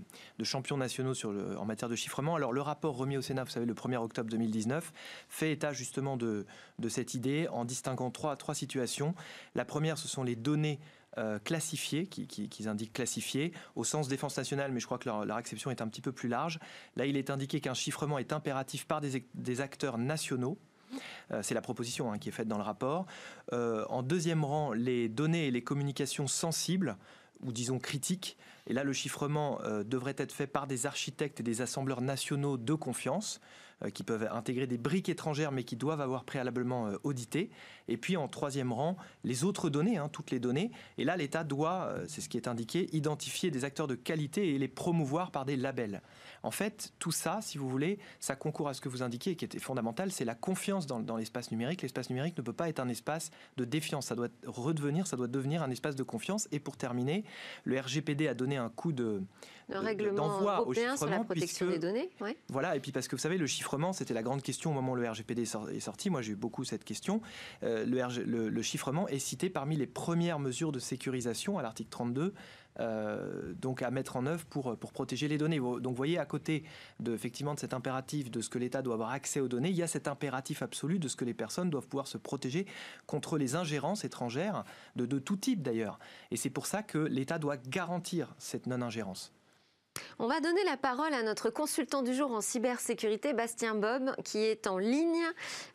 champions nationaux sur le, en matière de chiffrement. Alors, le rapport remis au Sénat, vous savez, le 1er octobre 2019, fait état justement de, de cette idée en distinguant trois, trois situations. La première, ce sont les données euh, classifiés, qui, qui, indiquent classifiés, au sens défense nationale, mais je crois que leur, acception est un petit peu plus large. Là, il est indiqué qu'un chiffrement est impératif par des, acteurs nationaux. Euh, c'est la proposition hein, qui est faite dans le rapport. Euh, en deuxième rang, les données et les communications sensibles ou disons critiques. Et là, le chiffrement devrait être fait par des architectes et des assembleurs nationaux de confiance. Euh, qui peuvent intégrer des briques étrangères mais qui doivent avoir préalablement euh, audité. Et puis en troisième rang, les autres données, hein, toutes les données. Et là, l'État doit, euh, c'est ce qui est indiqué, identifier des acteurs de qualité et les promouvoir par des labels. En fait, tout ça, si vous voulez, ça concourt à ce que vous indiquez, qui était fondamental, c'est la confiance dans, dans l'espace numérique. L'espace numérique ne peut pas être un espace de défiance, ça doit redevenir, ça doit devenir un espace de confiance. Et pour terminer, le RGPD a donné un coup de le règlement européen sur la protection des données. Voilà, et puis parce que vous savez, le chiffrement, c'était la grande question au moment où le RGPD est sorti. Moi, j'ai eu beaucoup cette question. Euh, le, chiffrement est cité parmi les premières mesures de sécurisation à l'article 32 euh, donc à mettre en œuvre pour, pour protéger les données. Donc vous voyez, à côté de, effectivement, de cet impératif de ce que l'État doit avoir accès aux données, il y a cet impératif absolu de ce que les personnes doivent pouvoir se protéger contre les ingérences étrangères, de, de tout type d'ailleurs. Et c'est pour ça que l'État doit garantir cette non-ingérence. On va donner la parole à notre consultant du jour en cybersécurité, Bastien Bob, qui est en ligne.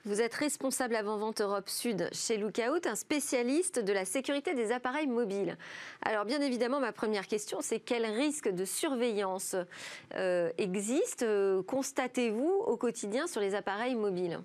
Vous êtes responsable avant-vente Europe Sud chez Lookout, un spécialiste de la sécurité des appareils mobiles. Alors bien évidemment, ma première question, c'est quel risque de surveillance euh, existe euh, Constatez-vous au quotidien sur les appareils mobiles?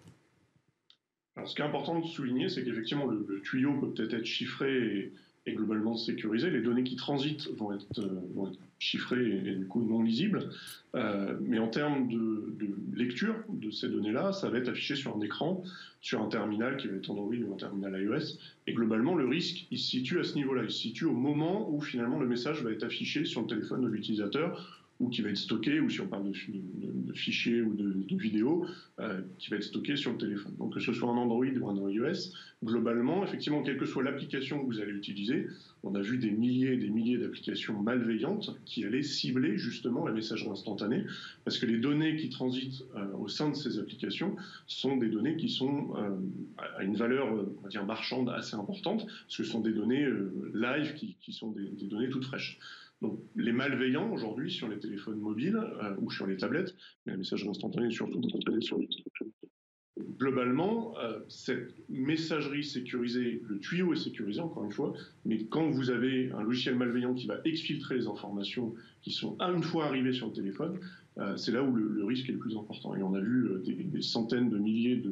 Ce qui est important de souligner, c'est qu'effectivement, le, tuyau peut peut-être être chiffré et, globalement sécurisé. Les données qui transitent vont être, euh, vont être chiffré et, du coup non lisible. Euh, mais en termes de, lecture de ces données-là, ça va être affiché sur un écran, sur un terminal qui va être Android ou un terminal iOS. Et globalement, le risque, il se situe à ce niveau-là. Il se situe au moment où finalement le message va être affiché sur le téléphone de l'utilisateur ou qui va être stocké, ou si on parle de, fichiers ou de, vidéos, euh, qui va être stocké sur le téléphone. Donc que ce soit un Android ou un iOS, globalement, effectivement, quelle que soit l'application que vous allez utiliser, on a vu des milliers et des milliers d'applications malveillantes qui allaient cibler justement la messagerie instantanée, parce que les données qui transitent euh, au sein de ces applications sont des données qui sont euh, à une valeur, on va dire, marchande assez importante, parce que ce sont des données live qui, sont des, des données toutes fraîches. Donc, les malveillants aujourd'hui sur les téléphones mobiles euh, ou sur les tablettes, mais la messagerie instantanée surtout sur les Globalement, euh, cette messagerie sécurisée, le tuyau est sécurisé encore une fois, mais quand vous avez un logiciel malveillant qui va exfiltrer les informations qui sont à une fois arrivées sur le téléphone, euh, c'est là où le, risque est le plus important. Et on a vu des, des, centaines de milliers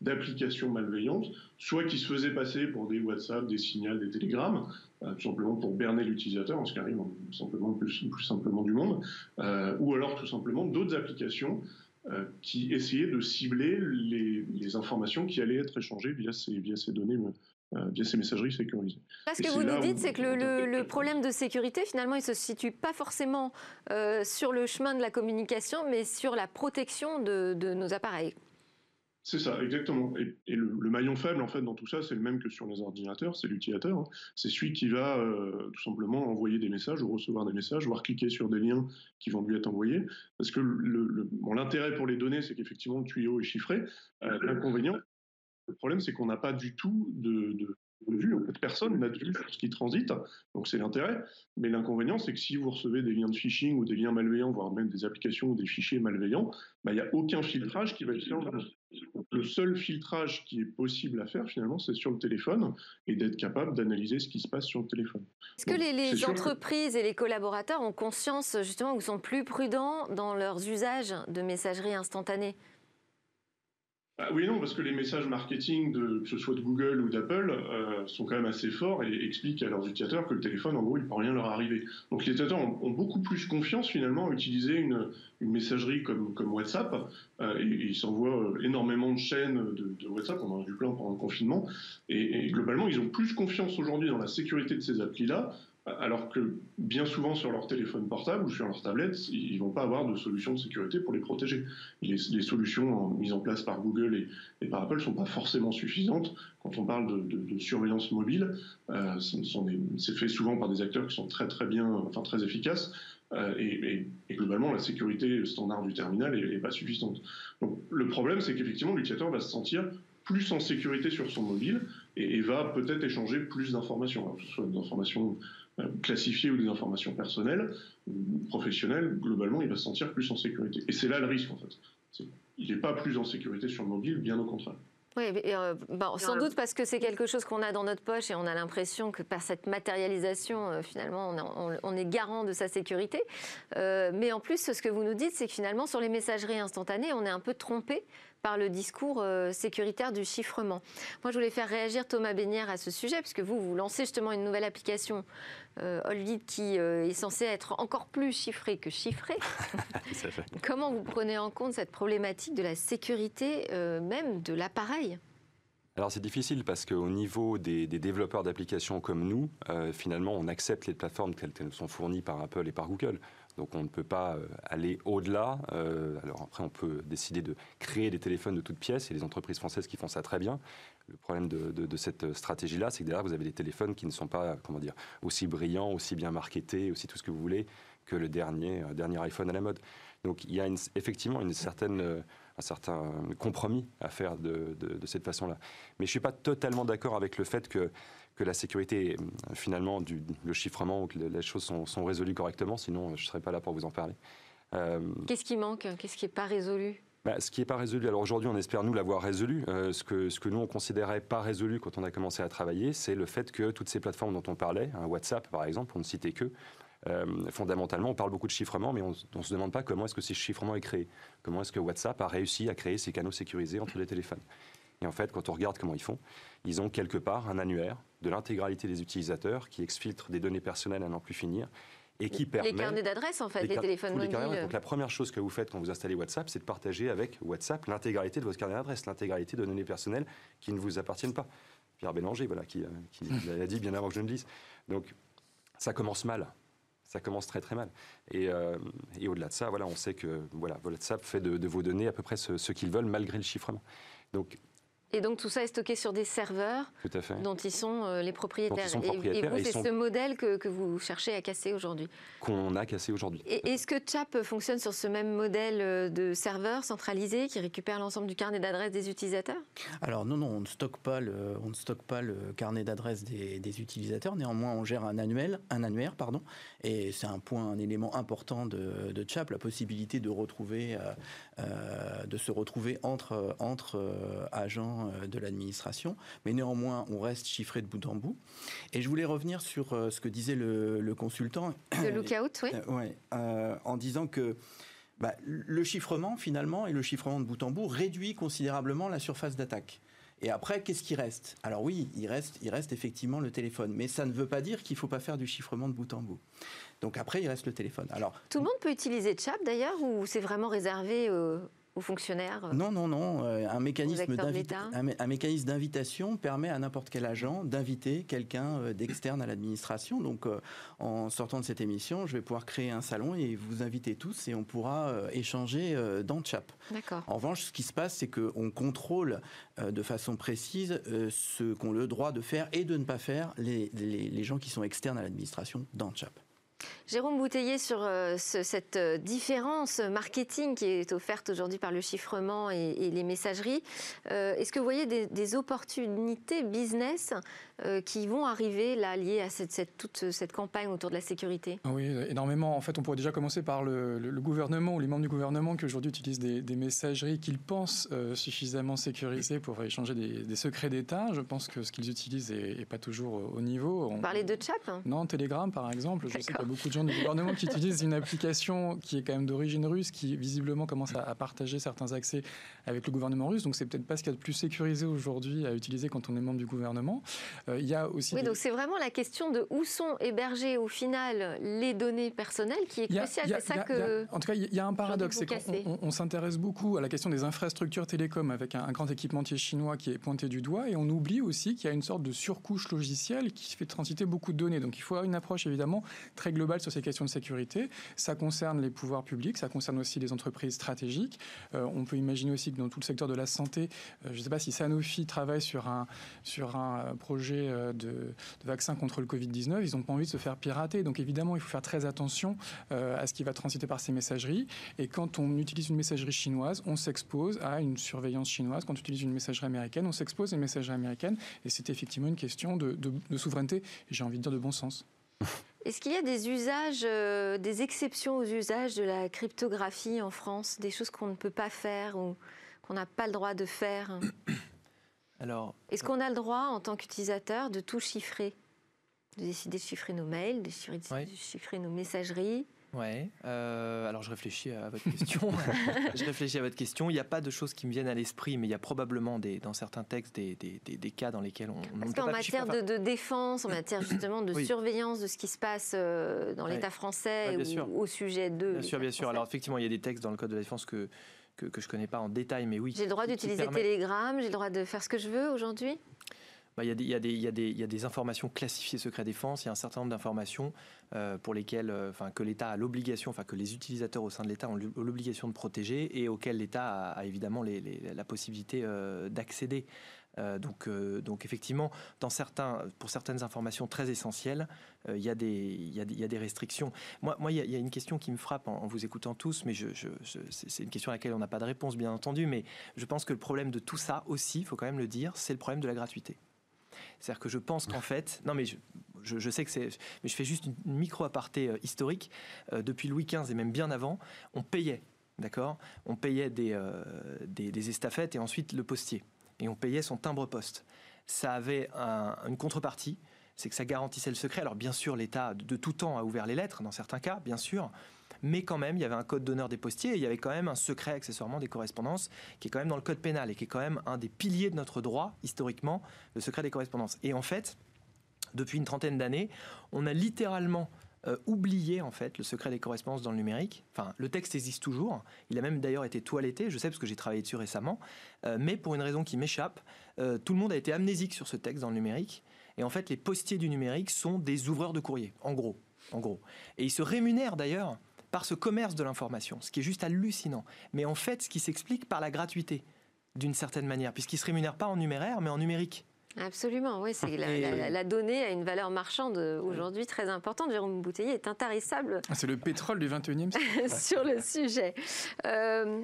d'applications malveillantes, soit qui se faisaient passer pour des WhatsApp, des signals, des télégrammes, euh, tout simplement pour berner l'utilisateur, ce qui arrive simplement le plus, plus, simplement du monde, euh, ou alors tout simplement d'autres applications euh, qui essayaient de cibler les, les, informations qui allaient être échangées via ces, via ces données. via ces messageries sécurisées. ce que vous nous dites, c'est que le, le, problème de sécurité, finalement, il ne se situe pas forcément sur le chemin de la communication, mais sur la protection de, de nos appareils. C'est ça, exactement. Et, le, maillon faible, en fait, dans tout ça, c'est le même que sur les ordinateurs, c'est l'utilisateur. Hein. C'est celui qui va euh, tout simplement envoyer des messages ou recevoir des messages, voire cliquer sur des liens qui vont lui être envoyés. Parce que l'intérêt pour les données, c'est qu'effectivement, le tuyau est chiffré. Euh, l'inconvénient, le problème, c'est qu'on n'a pas du tout de, vue. En fait, personne n'a de vue sur ce qui transite, donc c'est l'intérêt. Mais l'inconvénient, c'est que si vous recevez des liens de phishing ou des liens malveillants, voire même des applications ou des fichiers malveillants, bah, il n'y a aucun filtrage qui va être fait en Le seul filtrage qui est possible à faire, finalement, c'est sur le téléphone et d'être capable d'analyser ce qui se passe sur le téléphone. Est-ce que les, entreprises et les collaborateurs ont conscience, justement, qu'ils sont plus prudents dans leurs usages de messagerie instantanée? Bah oui non, parce que les messages marketing, de, que ce soit de Google ou d'Apple, euh, sont quand même assez forts et expliquent à leurs utilisateurs que le téléphone, en gros, il ne peut rien leur arriver. Donc les utilisateurs ont, beaucoup plus confiance finalement à utiliser une, une messagerie comme, comme WhatsApp, euh, et, ils s'envoient euh, énormément de chaînes de, de, WhatsApp, on en a vu plein pendant le confinement, et, et globalement, ils ont plus confiance aujourd'hui dans la sécurité de ces applis-là alors que bien souvent sur leur téléphone portable ou sur leur tablette, ils ne vont pas avoir de solution de sécurité pour les protéger. Les, solutions mises en place par Google et, par Apple ne sont pas forcément suffisantes. Quand on parle de, surveillance mobile, euh, c'est fait souvent par des acteurs qui sont très très bien, enfin très efficaces. Euh, et, globalement, la sécurité standard du terminal n'est pas suffisante. Donc le problème, c'est qu'effectivement, l'utilisateur va se sentir plus en sécurité sur son mobile et, va peut-être échanger plus d'informations, que ce soit des classifiées ou des informations personnelles ou professionnelles. Globalement, il va se sentir plus en sécurité. Et c'est là le risque, en fait. Il n'est pas plus en sécurité sur le mobile, bien au contraire. Oui, euh, sans doute parce que c'est quelque chose qu'on a dans notre poche et on a l'impression que par cette matérialisation, euh, finalement, on, est garant de sa sécurité. mais en plus, ce que vous nous dites, c'est que finalement, sur les messageries instantanées, on est un peu trompé par le discours euh, sécuritaire du chiffrement. Moi, je voulais faire réagir Thomas Bénière à ce sujet, puisque vous, vous lancez justement une nouvelle application, euh, qui euh, est censée être encore plus chiffrée que chiffrée. Comment vous prenez en compte cette problématique de la sécurité même de l'appareil? Alors c'est difficile parce qu'au niveau des, développeurs d'applications comme nous, finalement on accepte les plateformes telles qu'elles sont fournies par Apple et par Google. Donc on ne peut pas euh, aller au-delà. Euh, alors après, on peut décider de créer des téléphones de toutes pièces, et les entreprises françaises qui font ça très bien. Le problème de, cette stratégie-là, c'est que derrière, vous avez des téléphones qui ne sont pas, comment dire, aussi brillants, aussi bien marketés, aussi tout ce que vous voulez, que le dernier, euh, dernier iPhone à la mode. Donc il y a effectivement une certaine, un certain compromis à faire de, de cette façon-là. Mais je ne suis pas totalement d'accord avec le fait que que la sécurité, euh, finalement, du, le chiffrement, ou que les choses sont, résolues correctement, sinon je ne serais pas là pour vous en parler. Euh, Qu'est-ce qui manque? Qu'est-ce qui n'est pas résolu? Bah, ce qui n'est pas résolu, alors aujourd'hui on espère nous l'avoir résolu. Euh, ce, que, ce que nous on considérait pas résolu quand on a commencé à travailler, c'est le fait que toutes ces plateformes dont on parlait, hein, WhatsApp par exemple, pour ne citer que, fondamentalement, on parle beaucoup de chiffrement, mais on ne se demande pas comment est-ce que ce chiffrement est créé. Comment est-ce que WhatsApp a réussi à créer ces canaux sécurisés entre les téléphones. Et en fait, quand on regarde comment ils font, ils ont quelque part un annuaire de l'intégralité des utilisateurs qui exfiltre des données personnelles à n'en plus finir et qui permet... Les carnets d'adresse, en fait, les, téléphones mobiles. donc la première chose que vous faites quand vous installez WhatsApp, c'est de partager avec WhatsApp l'intégralité de votre carnet d'adresse, l'intégralité de données personnelles qui ne vous appartiennent pas. Pierre Bélanger, voilà, qui, euh, qui l'a dit bien avant que je ne le dise. Donc, ça commence mal. Ça commence très très mal. Et, euh, et au-delà de ça, voilà, on sait que voilà, WhatsApp fait de, vos données à peu près ce, ce qu'ils veulent malgré le chiffrement. Donc et donc tout ça est stocké sur des serveurs dont ils sont euh, les propriétaires. et, vous, c'est ce modèle que, que, vous cherchez à casser aujourd'hui Qu'on a cassé aujourd'hui. Et est-ce que Chap fonctionne sur ce même modèle euh, de serveur centralisé qui récupère l'ensemble du carnet d'adresses des utilisateurs? Alors non, non, on ne stocke pas le, on ne stocke pas le carnet d'adresses des, utilisateurs. Néanmoins, on gère un annuel, un annuaire, pardon, et c'est un point, un élément important de, de Chap, la possibilité de retrouver, euh, de se retrouver entre entre agents euh, de l'administration, mais néanmoins, on reste chiffré de bout en bout. Et je voulais revenir sur euh, ce que disait le, consultant. Le lookout, oui. Euh, en disant que bah, le chiffrement, finalement, et le chiffrement de bout en bout réduit considérablement la surface d'attaque. Et après, qu'est-ce qui reste? Alors oui, il reste, il reste effectivement le téléphone, mais ça ne veut pas dire qu'il ne faut pas faire du chiffrement de bout en bout. Donc après, il reste le téléphone. Alors tout le monde peut utiliser Chap d'ailleurs, ou c'est vraiment réservé fonctionnaires euh, Non, non, non. Euh, un mécanisme, un, mécanisme d'invitation permet à n'importe quel agent d'inviter quelqu'un euh, d'externe à l'administration. Donc, en sortant de cette émission, je vais pouvoir créer un salon et vous inviter tous et on pourra échanger dans Chat. D'accord. En revanche, ce qui se passe, c'est qu'on contrôle de façon précise ce qu'ont le droit de faire et de ne pas faire les, les gens qui sont externes à l'administration dans Chat. Jérôme Bouteiller, sur euh, cette euh, différence marketing qui est offerte aujourd'hui par le chiffrement et, les messageries, euh, est-ce que vous voyez des, opportunités business qui vont arriver là liées à cette, toute cette campagne autour de la sécurité? Ah Oui, énormément. En fait, on pourrait déjà commencer par le, gouvernement ou les membres du gouvernement qui aujourd'hui utilisent des, messageries qu'ils pensent suffisamment sécurisées pour échanger des, secrets d'État. Je pense que ce qu'ils utilisent n'est pas toujours au niveau. On parlait de chat Non, Telegram par exemple. Je sais beaucoup de gens du gouvernement qui utilisent une application qui est quand même d'origine russe, qui visiblement commence à, partager certains accès avec le gouvernement russe. Donc c'est peut-être pas ce qu'il y a de plus sécurisé aujourd'hui à utiliser quand on est membre du gouvernement. il y a aussi. Oui, donc c'est vraiment la question de où sont hébergées au final les données personnelles qui est cruciale. C'est ça que. en tout cas, il y a un paradoxe, c'est qu'on on, s'intéresse beaucoup à la question des infrastructures télécom avec un, un grand équipementier chinois qui est pointé du doigt, et on oublie aussi qu'il y a une sorte de surcouche logicielle qui fait transiter beaucoup de données. Donc il faut avoir une approche évidemment très globale sur ces questions de sécurité. Ça concerne les pouvoirs publics, ça concerne aussi les entreprises stratégiques. Euh, on peut imaginer aussi que dans tout le secteur de la santé, euh, je ne sais pas si Sanofi travaille sur un, sur un projet euh, de, de vaccin contre le Covid-19, ils n'ont pas envie de se faire pirater. Donc évidemment, il faut faire très attention à ce qui va transiter par ces messageries. Et quand on utilise une messagerie chinoise, on s'expose à une surveillance chinoise. Quand on utilise une messagerie américaine, on s'expose à une messagerie américaine. Et c'est effectivement une question de, souveraineté et j'ai envie de dire de bon sens. Est-ce qu'il y a des usages, euh, des exceptions aux usages de la cryptographie en France, des choses qu'on ne peut pas faire ou qu'on n'a pas le droit de faire? Alors, est-ce qu'on a le droit, en tant qu'utilisateur, de tout chiffrer, de décider de chiffrer nos mails, de chiffrer nos messageries? Ouais. Euh, alors je réfléchis à votre question. je réfléchis à votre question. Il n'y a pas de choses qui me viennent à l'esprit, mais il y a probablement des, dans certains textes des, des, des, cas dans lesquels on. Parce qu'en matière de, défense, en matière justement de surveillance de ce qui se passe euh, dans l'État français ou au sujet de. Bien sûr, bien sûr. Alors effectivement, il y a des textes dans le Code de la défense que que, que je connais pas en détail, mais oui. J'ai le droit d'utiliser Telegram, j'ai le droit de faire ce que je veux aujourd'hui? Bah, y, a des informations classifiées secret défense, il y a un certain nombre d'informations euh, pour lesquelles euh, enfin, que l'État a l'obligation, enfin que les utilisateurs au sein de l'État ont l'obligation de protéger et auxquelles l'État a, évidemment la possibilité euh, d'accéder. donc, effectivement, pour certaines informations très essentielles, il y, a des restrictions. Moi, il y, a une question qui me frappe en, vous écoutant tous, mais c'est une question à laquelle on n'a pas de réponse, bien entendu, mais je pense que le problème de tout ça aussi, il faut quand même le dire, c'est le problème de la gratuité. C'est-à-dire que je pense qu'en fait, non mais je, sais que c'est, mais je fais juste une micro-aparté euh, historique. Euh, depuis Louis XV et même bien avant, on payait, d'accord? On payait euh, des, des, estafettes et ensuite le postier. Et on payait son timbre-poste. Ça avait une contrepartie, c'est que ça garantissait le secret. Alors bien sûr, l'État de tout temps a ouvert les lettres, dans certains cas, bien sûr, mais quand même, il y avait un code d'honneur des postiers et il y avait quand même un secret accessoirement des correspondances qui est quand même dans le code pénal et qui est quand même un des piliers de notre droit, historiquement, le secret des correspondances. Et en fait, depuis une trentaine d'années, on a littéralement euh, oublié en fait le secret des correspondances dans le numérique. Enfin, le texte existe toujours. Il a même d'ailleurs été toiletté. Je sais parce que j'ai travaillé dessus récemment. Euh, mais pour une raison qui m'échappe, euh, tout le monde a été amnésique sur ce texte dans le numérique. Et en fait, les postiers du numérique sont des ouvreurs de courrier, en gros, en gros. Et ils se rémunèrent d'ailleurs par ce commerce de l'information, ce qui est juste hallucinant. Mais en fait, ce qui s'explique par la gratuité, d'une certaine manière, puisqu'ils ne se rémunèrent pas en numéraire, mais en numérique. Absolument, oui. C'est la, donnée a une valeur marchande aujourd'hui très importante. Jérôme Bouteiller est intarissable. Ah, c'est le pétrole du 21e siècle. sur le sujet. Euh,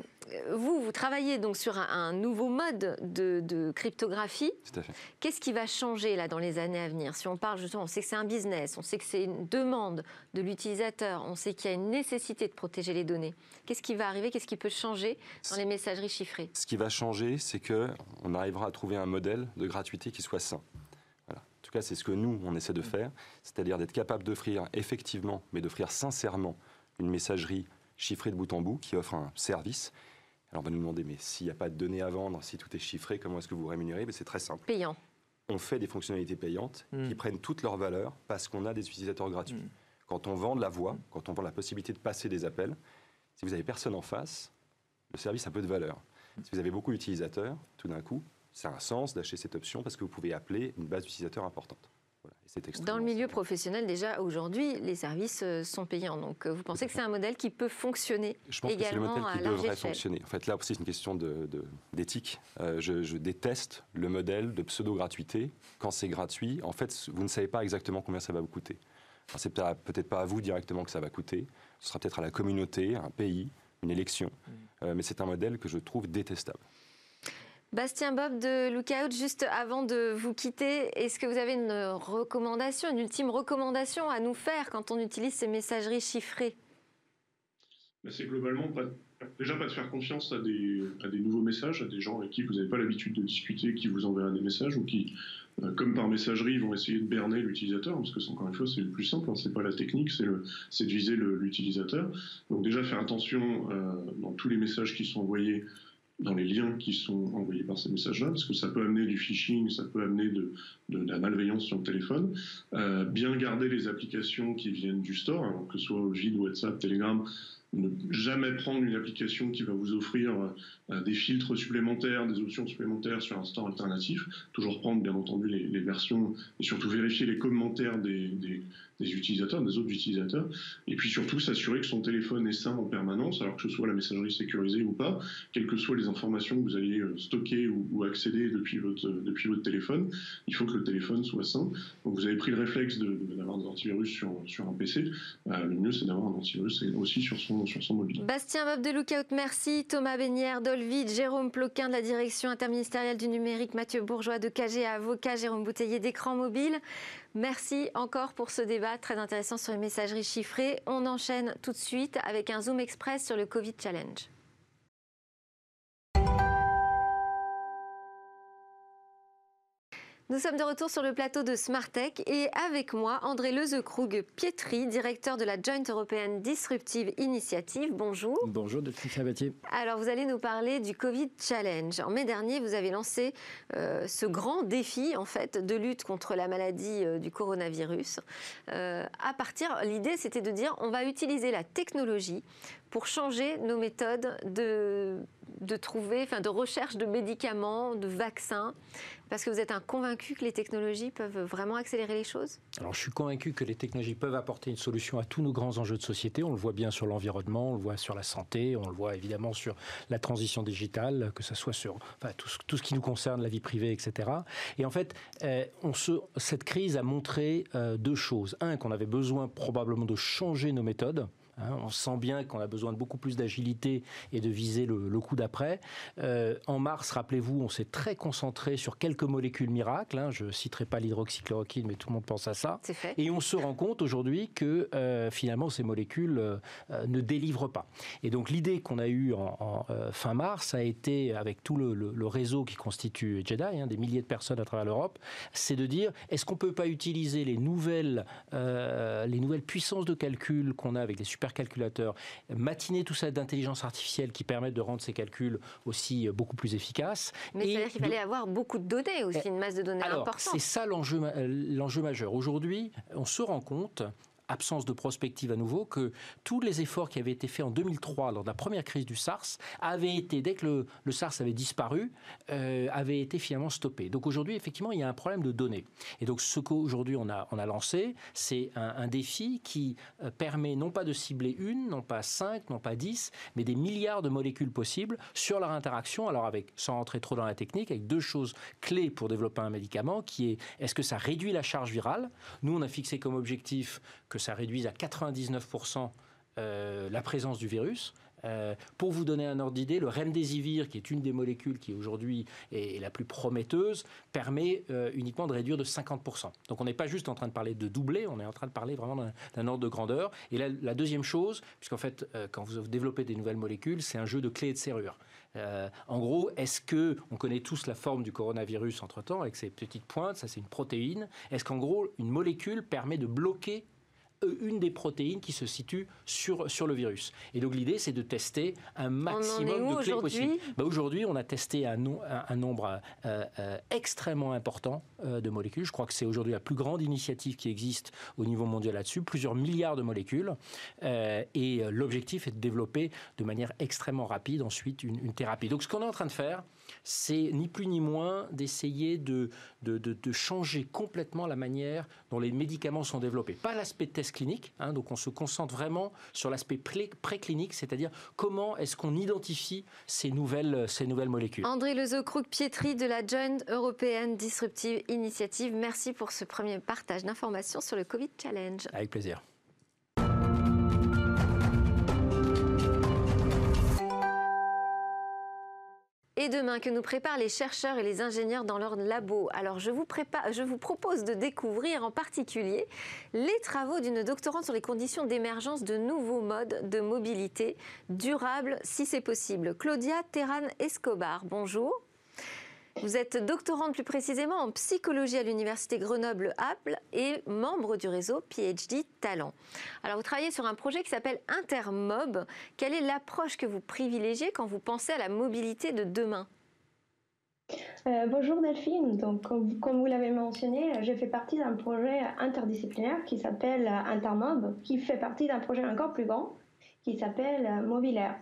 vous, vous travaillez donc sur un, nouveau mode de, cryptographie. Tout à fait. Qu'est-ce qui va changer là dans les années à venir? Si on parle justement, on sait que c'est un business, on sait que c'est une demande de l'utilisateur, on sait qu'il y a une nécessité de protéger les données. Qu'est-ce qui va arriver? Qu'est-ce qui peut changer dans les messageries chiffrées? Ce qui va changer, c'est que on arrivera à trouver un modèle de gratuité qui soit sain. Voilà. En tout cas, c'est ce que nous on essaie de faire, c'est-à-dire d'être capable d'offrir effectivement, mais d'offrir sincèrement une messagerie chiffrée de bout en bout qui offre un service alors on va nous demander, mais s'il n'y a pas de données à vendre, si tout est chiffré, comment est-ce que vous rémunérez? C'est très simple. Payant. On fait des fonctionnalités payantes hmm. qui prennent toute leur valeur parce qu'on a des utilisateurs gratuits. Hmm. Quand on vend de la voix, quand on vend la possibilité de passer des appels, si vous avez personne en face, le service a peu de valeur. Si vous avez beaucoup d'utilisateurs, tout d'un coup, ça a un sens d'acheter cette option parce que vous pouvez appeler une base d'utilisateurs importante. Dans le milieu professionnel, déjà aujourd'hui, les services euh, sont payants. Donc, euh, vous pensez que c'est un modèle qui peut fonctionner Je pense également que c'est le modèle qui devrait fonctionner. En fait, là aussi, c'est une question d'éthique. De, euh, je, déteste le modèle de pseudo-gratuité. Quand c'est gratuit, en fait, vous ne savez pas exactement combien ça va vous coûter. C'est peut-être pas à vous directement que ça va coûter. Ce sera peut-être à la communauté, un pays, une élection. Mmh. mais c'est un modèle que je trouve détestable. Bastien Bob de Lookout, juste avant de vous quitter, est-ce que vous avez une recommandation, une ultime recommandation à nous faire quand on utilise ces messageries chiffrées? Ben, C'est globalement déjà pas de faire confiance à des, nouveaux messages, à des gens avec qui vous n'avez pas l'habitude de discuter, qui vous enverront des messages ou qui comme par messagerie, vont essayer de berner l'utilisateur, parce que encore une fois, c'est le plus simple, hein, c'est pas la technique, c'est de viser l'utilisateur. Donc déjà faire attention dans tous les messages qui sont envoyés dans les liens qui sont envoyés par ces messages-là, parce que ça peut amener du phishing, ça peut amener de, la malveillance sur le téléphone. Euh, bien garder les applications qui viennent du store, que ce soit Vide, WhatsApp, Telegram, ne jamais prendre une application qui va vous offrir euh, des filtres supplémentaires, des options supplémentaires sur un store alternatif. Toujours prendre, bien entendu, les, versions et surtout vérifier les commentaires des utilisateurs, des autres utilisateurs, et puis surtout s'assurer que son téléphone est sain en permanence, alors que ce soit la messagerie sécurisée ou pas, quelles que soient les informations que vous alliez euh, stocker ou, accéder depuis votre, depuis votre téléphone, il faut que le téléphone soit sain. Donc vous avez pris le réflexe d'avoir des antivirus sur, sur un PC, euh, le mieux c'est d'avoir un antivirus aussi sur son, sur son mobile. Bastien Bob de Lookout, merci. Thomas Bénière d'Olvid, Jérôme Ploquin de la direction interministérielle du numérique, Mathieu Bourgeois de KG Avocat, Jérôme Bouteiller d'écran mobile. Merci encore pour ce débat très intéressant sur les messageries chiffrées. On enchaîne tout de suite avec un Zoom Express sur le Covid Challenge. Nous sommes de retour sur le plateau de Smartech et avec moi André Lezekrug Pietri, directeur de la Joint Européenne Disruptive Initiative. Bonjour. Bonjour Delphine Sabatier. Alors vous allez nous parler du Covid Challenge. En mai dernier, vous avez lancé euh, ce grand défi en fait de lutte contre la maladie euh, du coronavirus. Euh, à partir, l'idée c'était de dire on va utiliser la technologie pour changer nos méthodes de, de trouver, enfin de recherche de médicaments, de vaccins Parce que vous êtes un convaincu que les technologies peuvent vraiment accélérer les choses? Alors je suis convaincu que les technologies peuvent apporter une solution à tous nos grands enjeux de société. On le voit bien sur l'environnement, on le voit sur la santé, on le voit évidemment sur la transition digitale, que ce soit sur tout, ce, qui nous concerne, la vie privée, etc. Et en fait, euh, cette crise a montré euh, deux choses. Un, qu'on avait besoin probablement de changer nos méthodes. Hein, on sent bien qu'on a besoin de beaucoup plus d'agilité et de viser le, coup d'après. Euh, en mars, rappelez-vous, on s'est très concentré sur quelques molécules miracles. Hein. je ne citerai pas l'hydroxychloroquine, mais tout le monde pense à ça. Fait. Et on se rend compte aujourd'hui que euh, finalement ces molécules euh, ne délivrent pas. Et donc l'idée qu'on a eue en, fin mars a été, avec tout le, réseau qui constitue Jedi, hein, des milliers de personnes à travers l'Europe, c'est de dire est-ce qu'on ne peut pas utiliser les nouvelles, les nouvelles puissances de calcul qu'on a avec les super calculateur, matiner tout ça d'intelligence artificielle qui permettent de rendre ces calculs aussi euh, beaucoup plus efficaces. Mais cest à dire qu'il fallait avoir beaucoup de données aussi, une masse de données alors, importante. C'est ça l'enjeu, l'enjeu majeur. Aujourd'hui, on se rend compte absence de prospective à nouveau, que tous les efforts qui avaient été faits en 2003 lors de la première crise du SARS avaient été, dès que le, SARS avait disparu, euh, avaient été finalement stoppés. Donc aujourd'hui, effectivement, il y a un problème de données. Et donc ce qu'aujourd'hui on a, on a lancé, c'est un, défi qui euh, permet non pas de cibler une, non pas cinq, non pas dix, mais des milliards de molécules possibles sur leur interaction. Alors avec, sans rentrer trop dans la technique, avec deux choses clés pour développer un médicament, qui est est-ce que ça réduit la charge virale? Nous, on a fixé comme objectif ça réduise à 99% euh, la présence du virus. Euh, pour vous donner un ordre d'idée, le remdesivir, qui est une des molécules qui aujourd'hui est, la plus prometteuse, permet euh, uniquement de réduire de 50%. Donc on n'est pas juste en train de parler de doubler, on est en train de parler vraiment d'un ordre de grandeur. Et la deuxième chose, puisqu'en fait, quand vous développez des nouvelles molécules, c'est un jeu de clés et de serrures. en gros, est-ce que on connaît tous la forme du coronavirus entre temps avec ses petites pointes, ça c'est une protéine. Est-ce qu'en gros une molécule permet de bloquer une des protéines qui se situe sur, sur le virus. Et donc l'idée, c'est de tester un maximum de clés possibles. Bah, aujourd'hui, on a testé un, un, nombre euh, euh, extrêmement important de molécules. Je crois que c'est aujourd'hui la plus grande initiative qui existe au niveau mondial là-dessus, plusieurs milliards de molécules. et l'objectif est de développer de manière extrêmement rapide ensuite une, une thérapie. Donc ce qu'on est en train de faire, c'est ni plus ni moins d'essayer de, de, changer complètement la manière dont les médicaments sont développés. Pas l'aspect test clinique, hein, donc on se concentre vraiment sur l'aspect préclinique, c'est-à-dire comment est-ce qu'on identifie ces nouvelles, ces nouvelles molécules. André Lezocrouk-Pietri de la Joint Européenne Disruptive Initiative, merci pour ce premier partage d'informations sur le Covid Challenge. Avec plaisir. Et demain que nous préparent les chercheurs et les ingénieurs dans leur labo. Alors je vous, prépare, je vous propose de découvrir en particulier les travaux d'une doctorante sur les conditions d'émergence de nouveaux modes de mobilité durables si c'est possible. Claudia Terran Escobar, bonjour. Vous êtes doctorante plus précisément en psychologie à l'Université Grenoble-Alpes et membre du réseau PhD Talent. Alors vous travaillez sur un projet qui s'appelle Intermob. Quelle est l'approche que vous privilégiez quand vous pensez à la mobilité de demain? Euh, bonjour Delphine, donc comme, vous l'avez mentionné, j'ai fait partie d'un projet interdisciplinaire qui s'appelle Intermob, qui fait partie d'un projet encore plus grand qui s'appelle Mobilair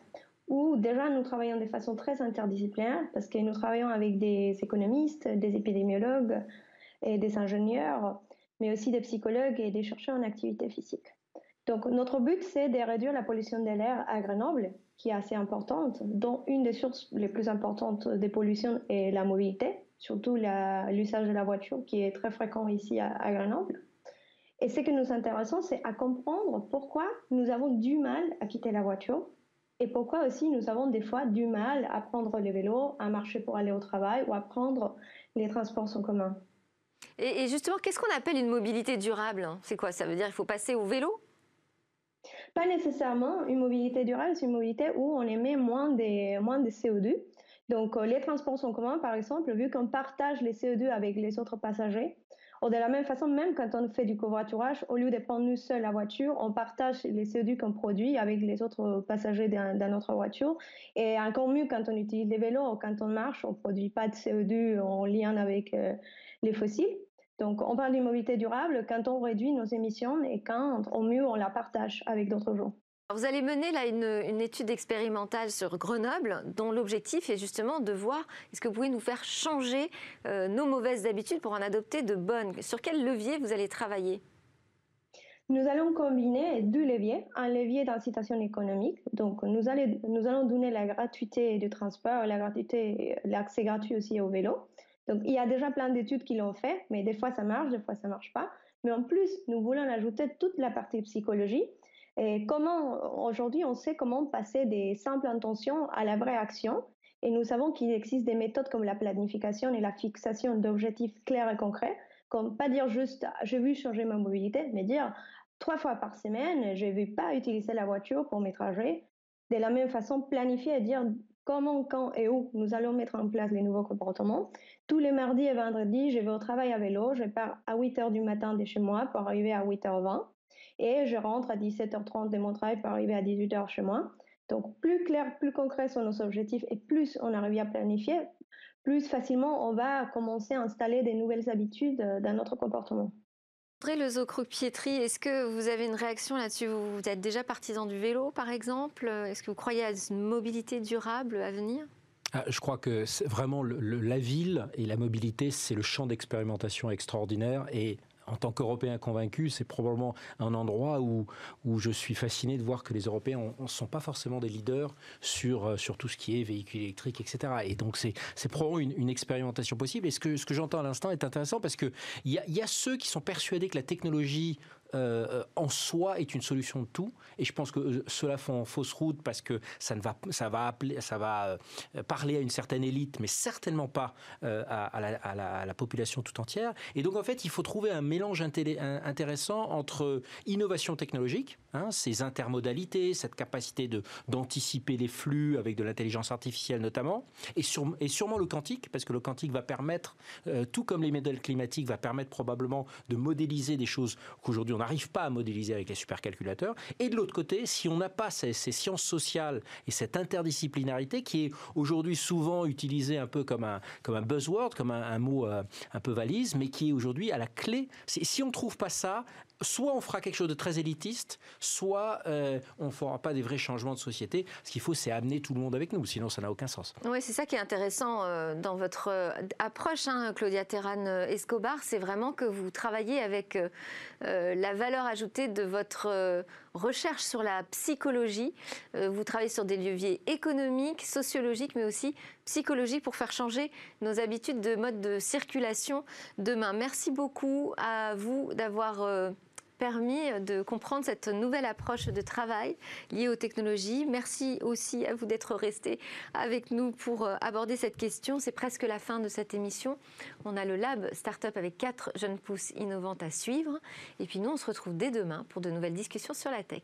où déjà nous travaillons de façon très interdisciplinaire parce que nous travaillons avec des économistes, des épidémiologues et des ingénieurs, mais aussi des psychologues et des chercheurs en activité physique. Donc notre but, c'est de réduire la pollution de l'air à Grenoble, qui est assez importante, dont une des sources les plus importantes des pollutions est la mobilité, surtout l'usage de la voiture qui est très fréquent ici à Grenoble. Et ce que nous intéressons, c'est à comprendre pourquoi nous avons du mal à quitter la voiture et pourquoi aussi nous avons des fois du mal à prendre le vélo, à marcher pour aller au travail ou à prendre les transports en commun? Et, justement, qu'est-ce qu'on appelle une mobilité durable C'est quoi? Ça veut dire qu'il faut passer au vélo? Pas nécessairement. Une mobilité durable, c'est une mobilité où on émet moins de, moins de CO2. Donc, euh, les transports en commun, par exemple, vu qu'on partage les CO2 avec les autres passagers, de la même façon, même quand on fait du covoiturage, au lieu de prendre nous seul la voiture, on partage les CO2 qu'on produit avec les autres passagers dans notre voiture. Et encore mieux quand on utilise les vélos ou quand on marche, on produit pas de CO2 en lien avec euh, les fossiles. Donc, on parle d'une mobilité durable quand on réduit nos émissions et quand, au mieux, on la partage avec d'autres gens. Vous allez mener là une, étude expérimentale sur Grenoble, dont l'objectif est justement de voir est-ce que vous pouvez nous faire changer euh, nos mauvaises habitudes pour en adopter de bonnes. Sur quel levier vous allez travailler? Nous allons combiner deux leviers, un levier d'incitation économique, donc nous, allons, nous allons donner la gratuité du transport, la gratuité, l'accès gratuit aussi au vélo. Donc il y a déjà plein d'études qui l'ont fait, mais des fois ça marche, des fois ça marche pas. Mais en plus, nous voulons ajouter toute la partie psychologie et comment, aujourd'hui, on sait comment passer des simples intentions à la vraie action. Et nous savons qu'il existe des méthodes comme la planification et la fixation d'objectifs clairs et concrets, comme pas dire juste j'ai vu changer ma mobilité, mais dire trois fois par semaine, je ne vais pas utiliser la voiture pour mes trajets. De la même façon, planifier et dire comment, quand et où nous allons mettre en place les nouveaux comportements? Tous les mardis et vendredis, je vais au travail à vélo, je pars à 8 h du matin de chez moi pour arriver à 8h20 et je rentre à 17h30 de mon travail pour arriver à 18h chez moi. Donc plus clair, plus concret sont nos objectifs et plus on arrive à planifier, plus facilement on va commencer à installer des nouvelles habitudes euh, dans notre comportement. André Lezo-Pietri, est-ce que vous avez une réaction là-dessus? Vous êtes déjà partisan du vélo, par exemple? Est-ce que vous croyez à une mobilité durable à venir? Ah, je crois que vraiment la ville et la mobilité, c'est le champ d'expérimentation extraordinaire et en tant qu'Européen convaincu, c'est probablement un endroit où, où je suis fasciné de voir que les Européens ne sont pas forcément des leaders sur, euh, sur tout ce qui est véhicules électriques, etc. Et donc, c'est probablement une, expérimentation possible. Et ce que, ce que j'entends à l'instant est intéressant parce qu'il y a, y a ceux qui sont persuadés que la technologie euh, en soi est une solution de tout. Et je pense que euh, cela font fausse route parce que ça, ne va, ça va, euh, parler à une certaine élite, mais certainement pas à, la, population tout entière. Et donc, en fait, il faut trouver un mélange intéressant entre innovation technologique, hein, ces intermodalités, cette capacité d'anticiper les flux avec de l'intelligence artificielle notamment, et, et sûrement le quantique, parce que le quantique va permettre, tout comme les modèles climatiques, va permettre probablement de modéliser des choses qu'aujourd'hui on n'arrive pas à modéliser avec les supercalculateurs. Et de l'autre côté, si on n'a pas ces, sciences sociales et cette interdisciplinarité qui est aujourd'hui souvent utilisée un peu comme un, comme un buzzword, comme un, mot euh, un peu valise, mais qui est aujourd'hui à la clé. Si on ne trouve pas ça, soit on fera quelque chose de très élitiste, soit euh, on ne fera pas des vrais changements de société. Ce qu'il faut, c'est amener tout le monde avec nous, sinon ça n'a aucun sens. Oui, c'est ça qui est intéressant euh, dans votre euh, approche, hein, Claudia Terran Escobar, c'est vraiment que vous travaillez avec la valeur ajoutée de votre recherche sur la psychologie. vous travaillez sur des leviers économiques, sociologiques, mais aussi psychologiques pour faire changer nos habitudes de mode de circulation demain. Merci beaucoup à vous d'avoir permis de comprendre cette nouvelle approche de travail liée aux technologies. Merci aussi à vous d'être resté avec nous pour euh, aborder cette question. C'est presque la fin de cette émission. On a le Lab Startup avec quatre jeunes pousses innovantes à suivre. Et puis nous, on se retrouve dès demain pour de nouvelles discussions sur la tech.